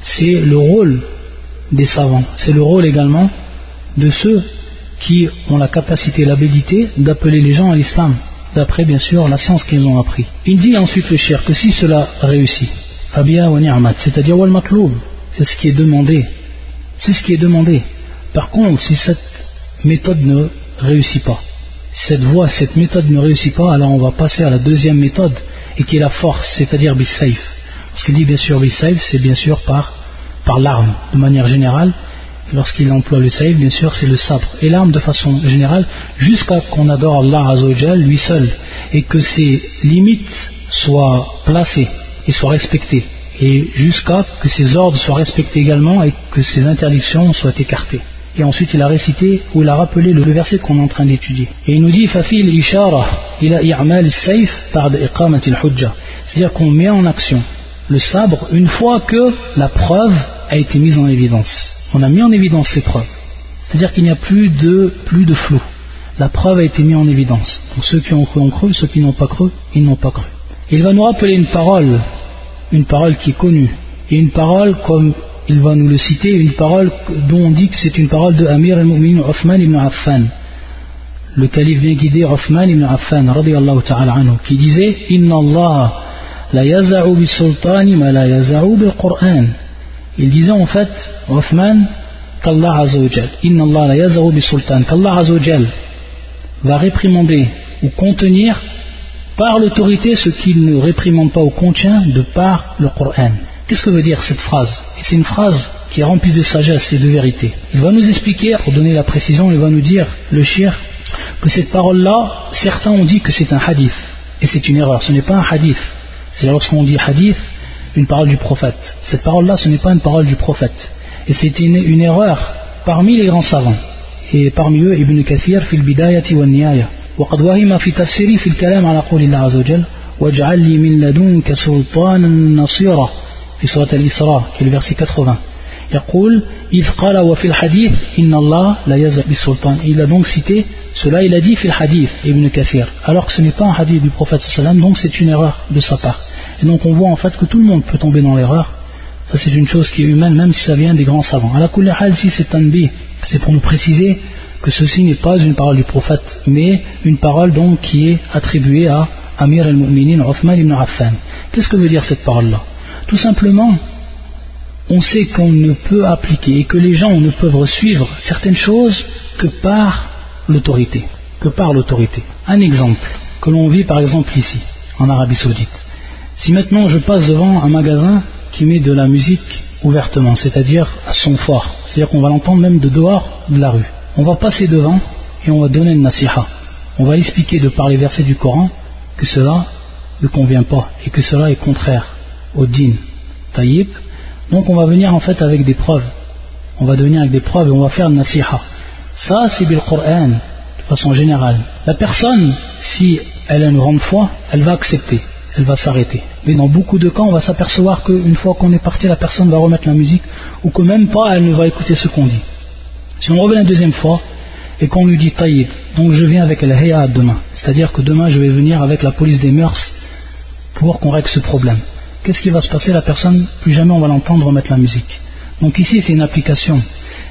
S1: c'est le rôle des savants, c'est le rôle également de ceux qui ont la capacité, l'habilité d'appeler les gens à l'islam, d'après bien sûr la science qu'ils ont appris. Il dit ensuite le cher que si cela réussit, Fabia wa c'est-à-dire wal c'est ce qui est demandé. C'est ce qui est demandé. Par contre, si cette méthode ne réussit pas, cette voie, cette méthode ne réussit pas, alors on va passer à la deuxième méthode, et qui est la force, c'est-à-dire bis-safe. Ce qu'il dit bien sûr bis-safe, c'est bien sûr par l'arme, de manière générale, lorsqu'il emploie le saïf, bien sûr, c'est le sabre et l'arme de façon générale, jusqu'à qu'on adore Allah lui seul, et que ses limites soient placées et soient respectées, et jusqu'à que ses ordres soient respectés également et que ses interdictions soient écartées. Et ensuite il a récité ou il a rappelé le verset qu'on est en train d'étudier. Et il nous dit Fafil ishara ila i'mal saif hujja. C'est-à-dire qu'on met en action le sabre une fois que la preuve a été mise en évidence on a mis en évidence les preuves. C'est-à-dire qu'il n'y a plus de, plus de flou. La preuve a été mise en évidence. Donc ceux qui ont cru ont cru, ceux qui n'ont pas cru, ils n'ont pas cru. Il va nous rappeler une parole, une parole qui est connue, et une parole comme il va nous le citer, une parole dont on dit que c'est une parole de Amir al-Mu'min Uthman ibn Affan. Le calife bien guidé Uthman ibn Affan, ta'ala anhu, qui disait Inna Allah la yaza'u bi sultani ma la yaza'u bil Qur'an. Il disait en fait, Othman, qu'Allah Azzawajal, Inna Allah sultan, qu'Allah va réprimander ou contenir par l'autorité ce qu'il ne réprimande pas ou contient de par le Coran. Qu'est-ce que veut dire cette phrase? C'est une phrase qui est remplie de sagesse et de vérité. Il va nous expliquer, pour donner la précision, il va nous dire, le shir, que cette parole-là, certains ont dit que c'est un hadith. Et c'est une erreur, ce n'est pas un hadith. C'est lorsqu'on dit hadith, une parole du prophète. Cette parole-là, ce n'est pas une parole du prophète. Et c'est une, erreur parmi les grands savants. Et parmi eux, Ibn Kathir, fil bidayati wa niyaya. وقد وهم في تفسيري في الكلام على قول الله عز وجل واجعل لي من لدنك سلطانا نصيرا في سورة الإسراء qui est le verset 80 يقول إذ قال وفي الحديث إن الله لا يزع بالسلطان il a donc cité cela il a dit في الحديث Ibn Kathir alors que ce n'est pas un hadith du prophète sallam donc c'est une erreur de sa part et donc on voit en fait que tout le monde peut tomber dans l'erreur. Ça c'est une chose qui est humaine même si ça vient des grands savants. La hal si c'est un c'est pour nous préciser que ceci n'est pas une parole du prophète, mais une parole donc qui est attribuée à Amir al-Mu'minin Uthman ibn Affan. Qu'est-ce que veut dire cette parole-là? Tout simplement, on sait qu'on ne peut appliquer et que les gens ne peuvent suivre certaines choses que par l'autorité. Que par l'autorité. Un exemple que l'on vit par exemple ici, en Arabie Saoudite. Si maintenant je passe devant un magasin qui met de la musique ouvertement, c'est-à-dire à son fort, c'est-à-dire qu'on va l'entendre même de dehors de la rue, on va passer devant et on va donner une nasiha. On va expliquer de par les versets du Coran que cela ne convient pas et que cela est contraire au din taïb. Donc on va venir en fait avec des preuves. On va venir avec des preuves et on va faire une nasiha. Ça c'est bil Coran de façon générale. La personne, si elle a une grande foi, elle va accepter elle va s'arrêter. Mais dans beaucoup de cas, on va s'apercevoir qu'une fois qu'on est parti, la personne va remettre la musique, ou que même pas, elle ne va écouter ce qu'on dit. Si on revient la deuxième fois, et qu'on lui dit taïb, donc je viens avec el heya demain, c'est-à-dire que demain je vais venir avec la police des mœurs pour qu'on règle ce problème. Qu'est-ce qui va se passer? La personne, plus jamais on va l'entendre remettre la musique. Donc ici, c'est une application.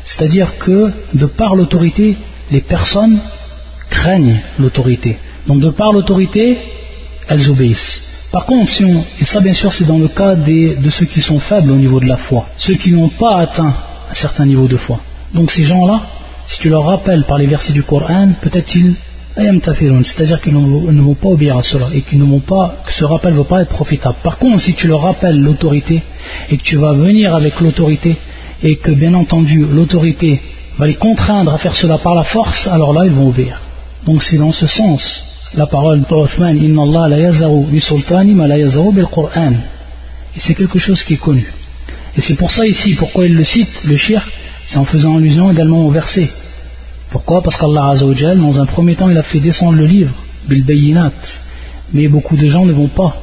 S1: C'est-à-dire que, de par l'autorité, les personnes craignent l'autorité. Donc de par l'autorité, elles obéissent. Par contre, si on, et ça bien sûr c'est dans le cas de ceux qui sont faibles au niveau de la foi, ceux qui n'ont pas atteint un certain niveau de foi. Donc ces gens-là, si tu leur rappelles par les versets du Coran, peut-être ils c'est-à-dire qu'ils ne vont pas obéir à cela et qu'ils ne vont pas, que ce rappel ne va pas être profitable. Par contre, si tu leur rappelles l'autorité et que tu vas venir avec l'autorité et que bien entendu l'autorité va les contraindre à faire cela par la force, alors là ils vont obéir. Donc c'est dans ce sens la parole d'Othman Inna Allah la yazaru bi sultani ma la yazaru bil Qur'an. Et c'est quelque chose qui est connu. Et c'est pour ça ici, pourquoi il le cite, le shirk, c'est en faisant allusion également au verset. Pourquoi? Parce qu'Allah Azzawajal, dans un premier temps, il a fait descendre le livre, bil bayinat. Mais beaucoup de gens ne vont pas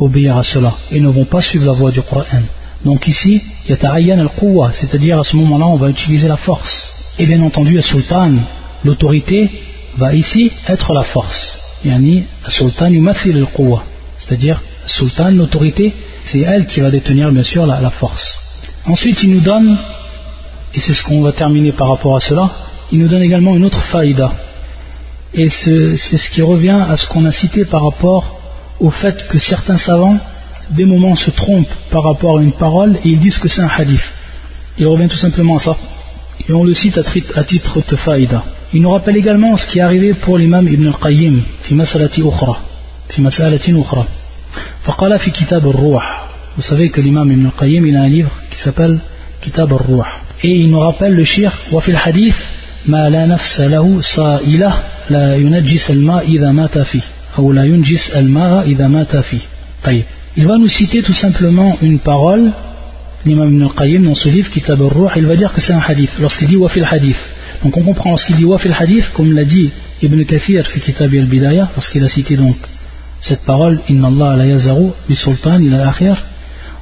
S1: obéir à cela et ne vont pas suivre la voie du Coran. Donc ici, il y a ta'ayyan al-quwwa, c'est-à-dire à ce moment-là, on va utiliser la force. Et bien entendu, le sultan, l'autorité, va ici être la force. Yani, sultan yumathil al-quwwa, c'est-à-dire, sultan, l'autorité, c'est elle qui va détenir bien sûr la, force. Ensuite, il nous donne, et c'est ce qu'on va terminer par rapport à cela, il nous donne également une autre faïda. Et c'est ce qui revient à ce qu'on a cité par rapport au fait que certains savants, des moments, se trompent par rapport à une parole et ils disent que c'est un hadith. Il revient tout simplement à ça. Et on le cite à titre de faïda. Il nous rappelle également ce qui est arrivé pour l'imam Ibn al-Qayyim, في مسألة أخرى, في مسألة أخرى. فقال في كتاب الروح. Vous savez que l'imam Ibn al-Qayyim, il a un livre qui s'appelle Kitab al-Ruh. Et il nous rappelle le shir, وفي الحديث ما لا نفس له صائلة لا ينجس الماء إذا مات فيه. أو لا ينجس الماء إذا مات فيه. طيب. Il va nous citer tout simplement une parole l'imam Ibn al-Qayyim dans ce livre Kitab al-Ruh il va dire que c'est un hadith lorsqu'il dit wa fil hadith donc on comprend ce qu'il dit. Wa fil hadith comme l'a dit Ibn Kathir fi Kitab al-Bidayah lorsqu'il a cité donc cette parole Inna Allah la yazaru bi sultan ila akhir.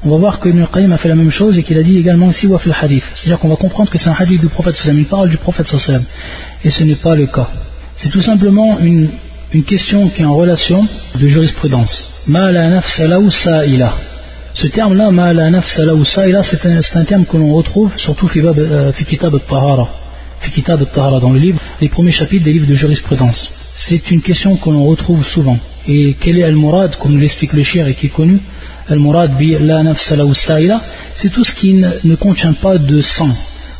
S1: On va voir que Ibn a fait la même chose et qu'il a dit également ici wa fil hadith. C'est-à-dire qu'on va comprendre que c'est un hadith du prophète sallam une parole du prophète sallam. Et ce n'est pas le cas. C'est tout simplement une, question qui est en relation de jurisprudence. Ma la ce terme-là, ma c'est un, terme que l'on retrouve surtout euh, fi kitab al-tahara, kitab al-tahara dans le livre, les premiers chapitres des livres de jurisprudence. C'est une question que l'on retrouve souvent. Et quel est al-murad, comme l'explique le shir et qui est connu? Al-murad bi la nafsa la c'est tout ce qui ne, contient pas de sang,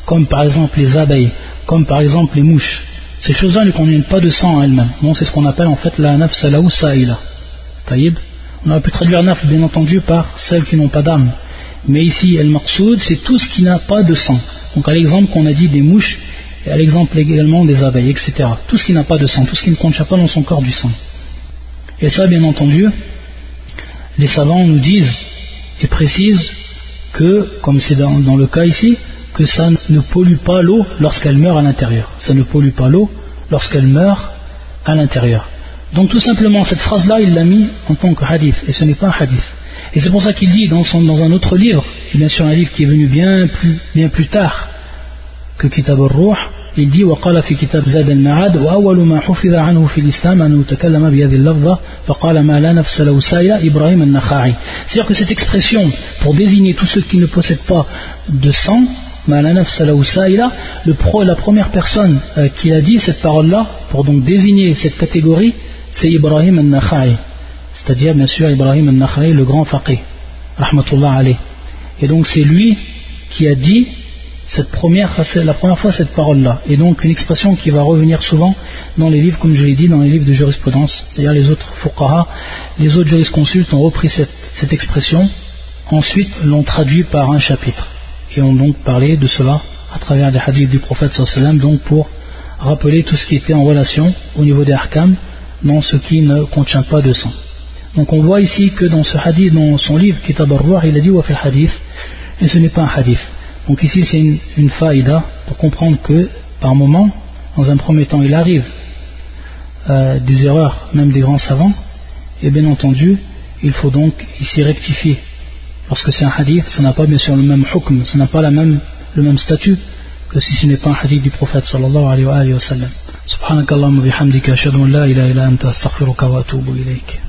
S1: comme par exemple les abeilles, comme par exemple les mouches. Ces choses-là ne contiennent pas de sang en elles-mêmes. c'est ce qu'on appelle en fait la nafsa la Taïb on aurait pu traduire naf, bien entendu, par celles qui n'ont pas d'âme. Mais ici, el maqsoud, c'est tout ce qui n'a pas de sang. Donc à l'exemple qu'on a dit des mouches, et à l'exemple également des abeilles, etc. Tout ce qui n'a pas de sang, tout ce qui ne contient pas dans son corps du sang. Et ça, bien entendu, les savants nous disent et précisent que, comme c'est dans, le cas ici, que ça ne pollue pas l'eau lorsqu'elle meurt à l'intérieur. Ça ne pollue pas l'eau lorsqu'elle meurt à l'intérieur. Donc tout simplement, cette phrase-là, il l'a mis en tant que hadith, et ce n'est pas un hadith. Et c'est pour ça qu'il dit dans, dans, un autre livre, bien sûr un livre qui est venu bien plus, bien plus tard que Kitab al-Ruh, il dit وقال في كتاب زاد المعاد وأول ما حفظ عنه في الإسلام أنه تكلم بهذه اللفظة فقال ما لا نفس له سائلة إبراهيم النخعي c'est-à-dire que cette expression pour désigner tous ceux qui ne possèdent pas de sang ما لا نفس له سائلة le pro, la première personne euh, qui a dit cette parole-là pour donc désigner cette catégorie c'est Ibrahim al-Nakhai, c'est-à-dire bien sûr Ibrahim al-Nakhai, le grand faqih, rahmatullah alayh. Et donc c'est lui qui a dit cette première, la première fois cette parole-là. Et donc une expression qui va revenir souvent dans les livres, comme je l'ai dit, dans les livres de jurisprudence. C'est-à-dire les autres fuqaha, les autres jurisconsultes ont repris cette, expression, ensuite l'ont traduit par un chapitre. Et ont donc parlé de cela à travers les hadiths du prophète sallam, donc pour rappeler tout ce qui était en relation au niveau des ahkam dans ce qui ne contient pas de sang. Donc on voit ici que dans ce hadith, dans son livre Kitab al il a dit wa hadith, et ce n'est pas un hadith. Donc ici c'est une, une faïda pour comprendre que par moment, dans un premier temps, il arrive euh, des erreurs, même des grands savants, et bien entendu, il faut donc ici rectifier. Lorsque c'est un hadith, ça n'a pas bien sûr le même hukm, ça n'a pas la même, le même statut que si ce n'est pas un hadith du prophète sallallahu alayhi wa sallam. سبحانك اللهم وبحمدك أشهد أن لا إله إلا أنت أستغفرك وأتوب إليك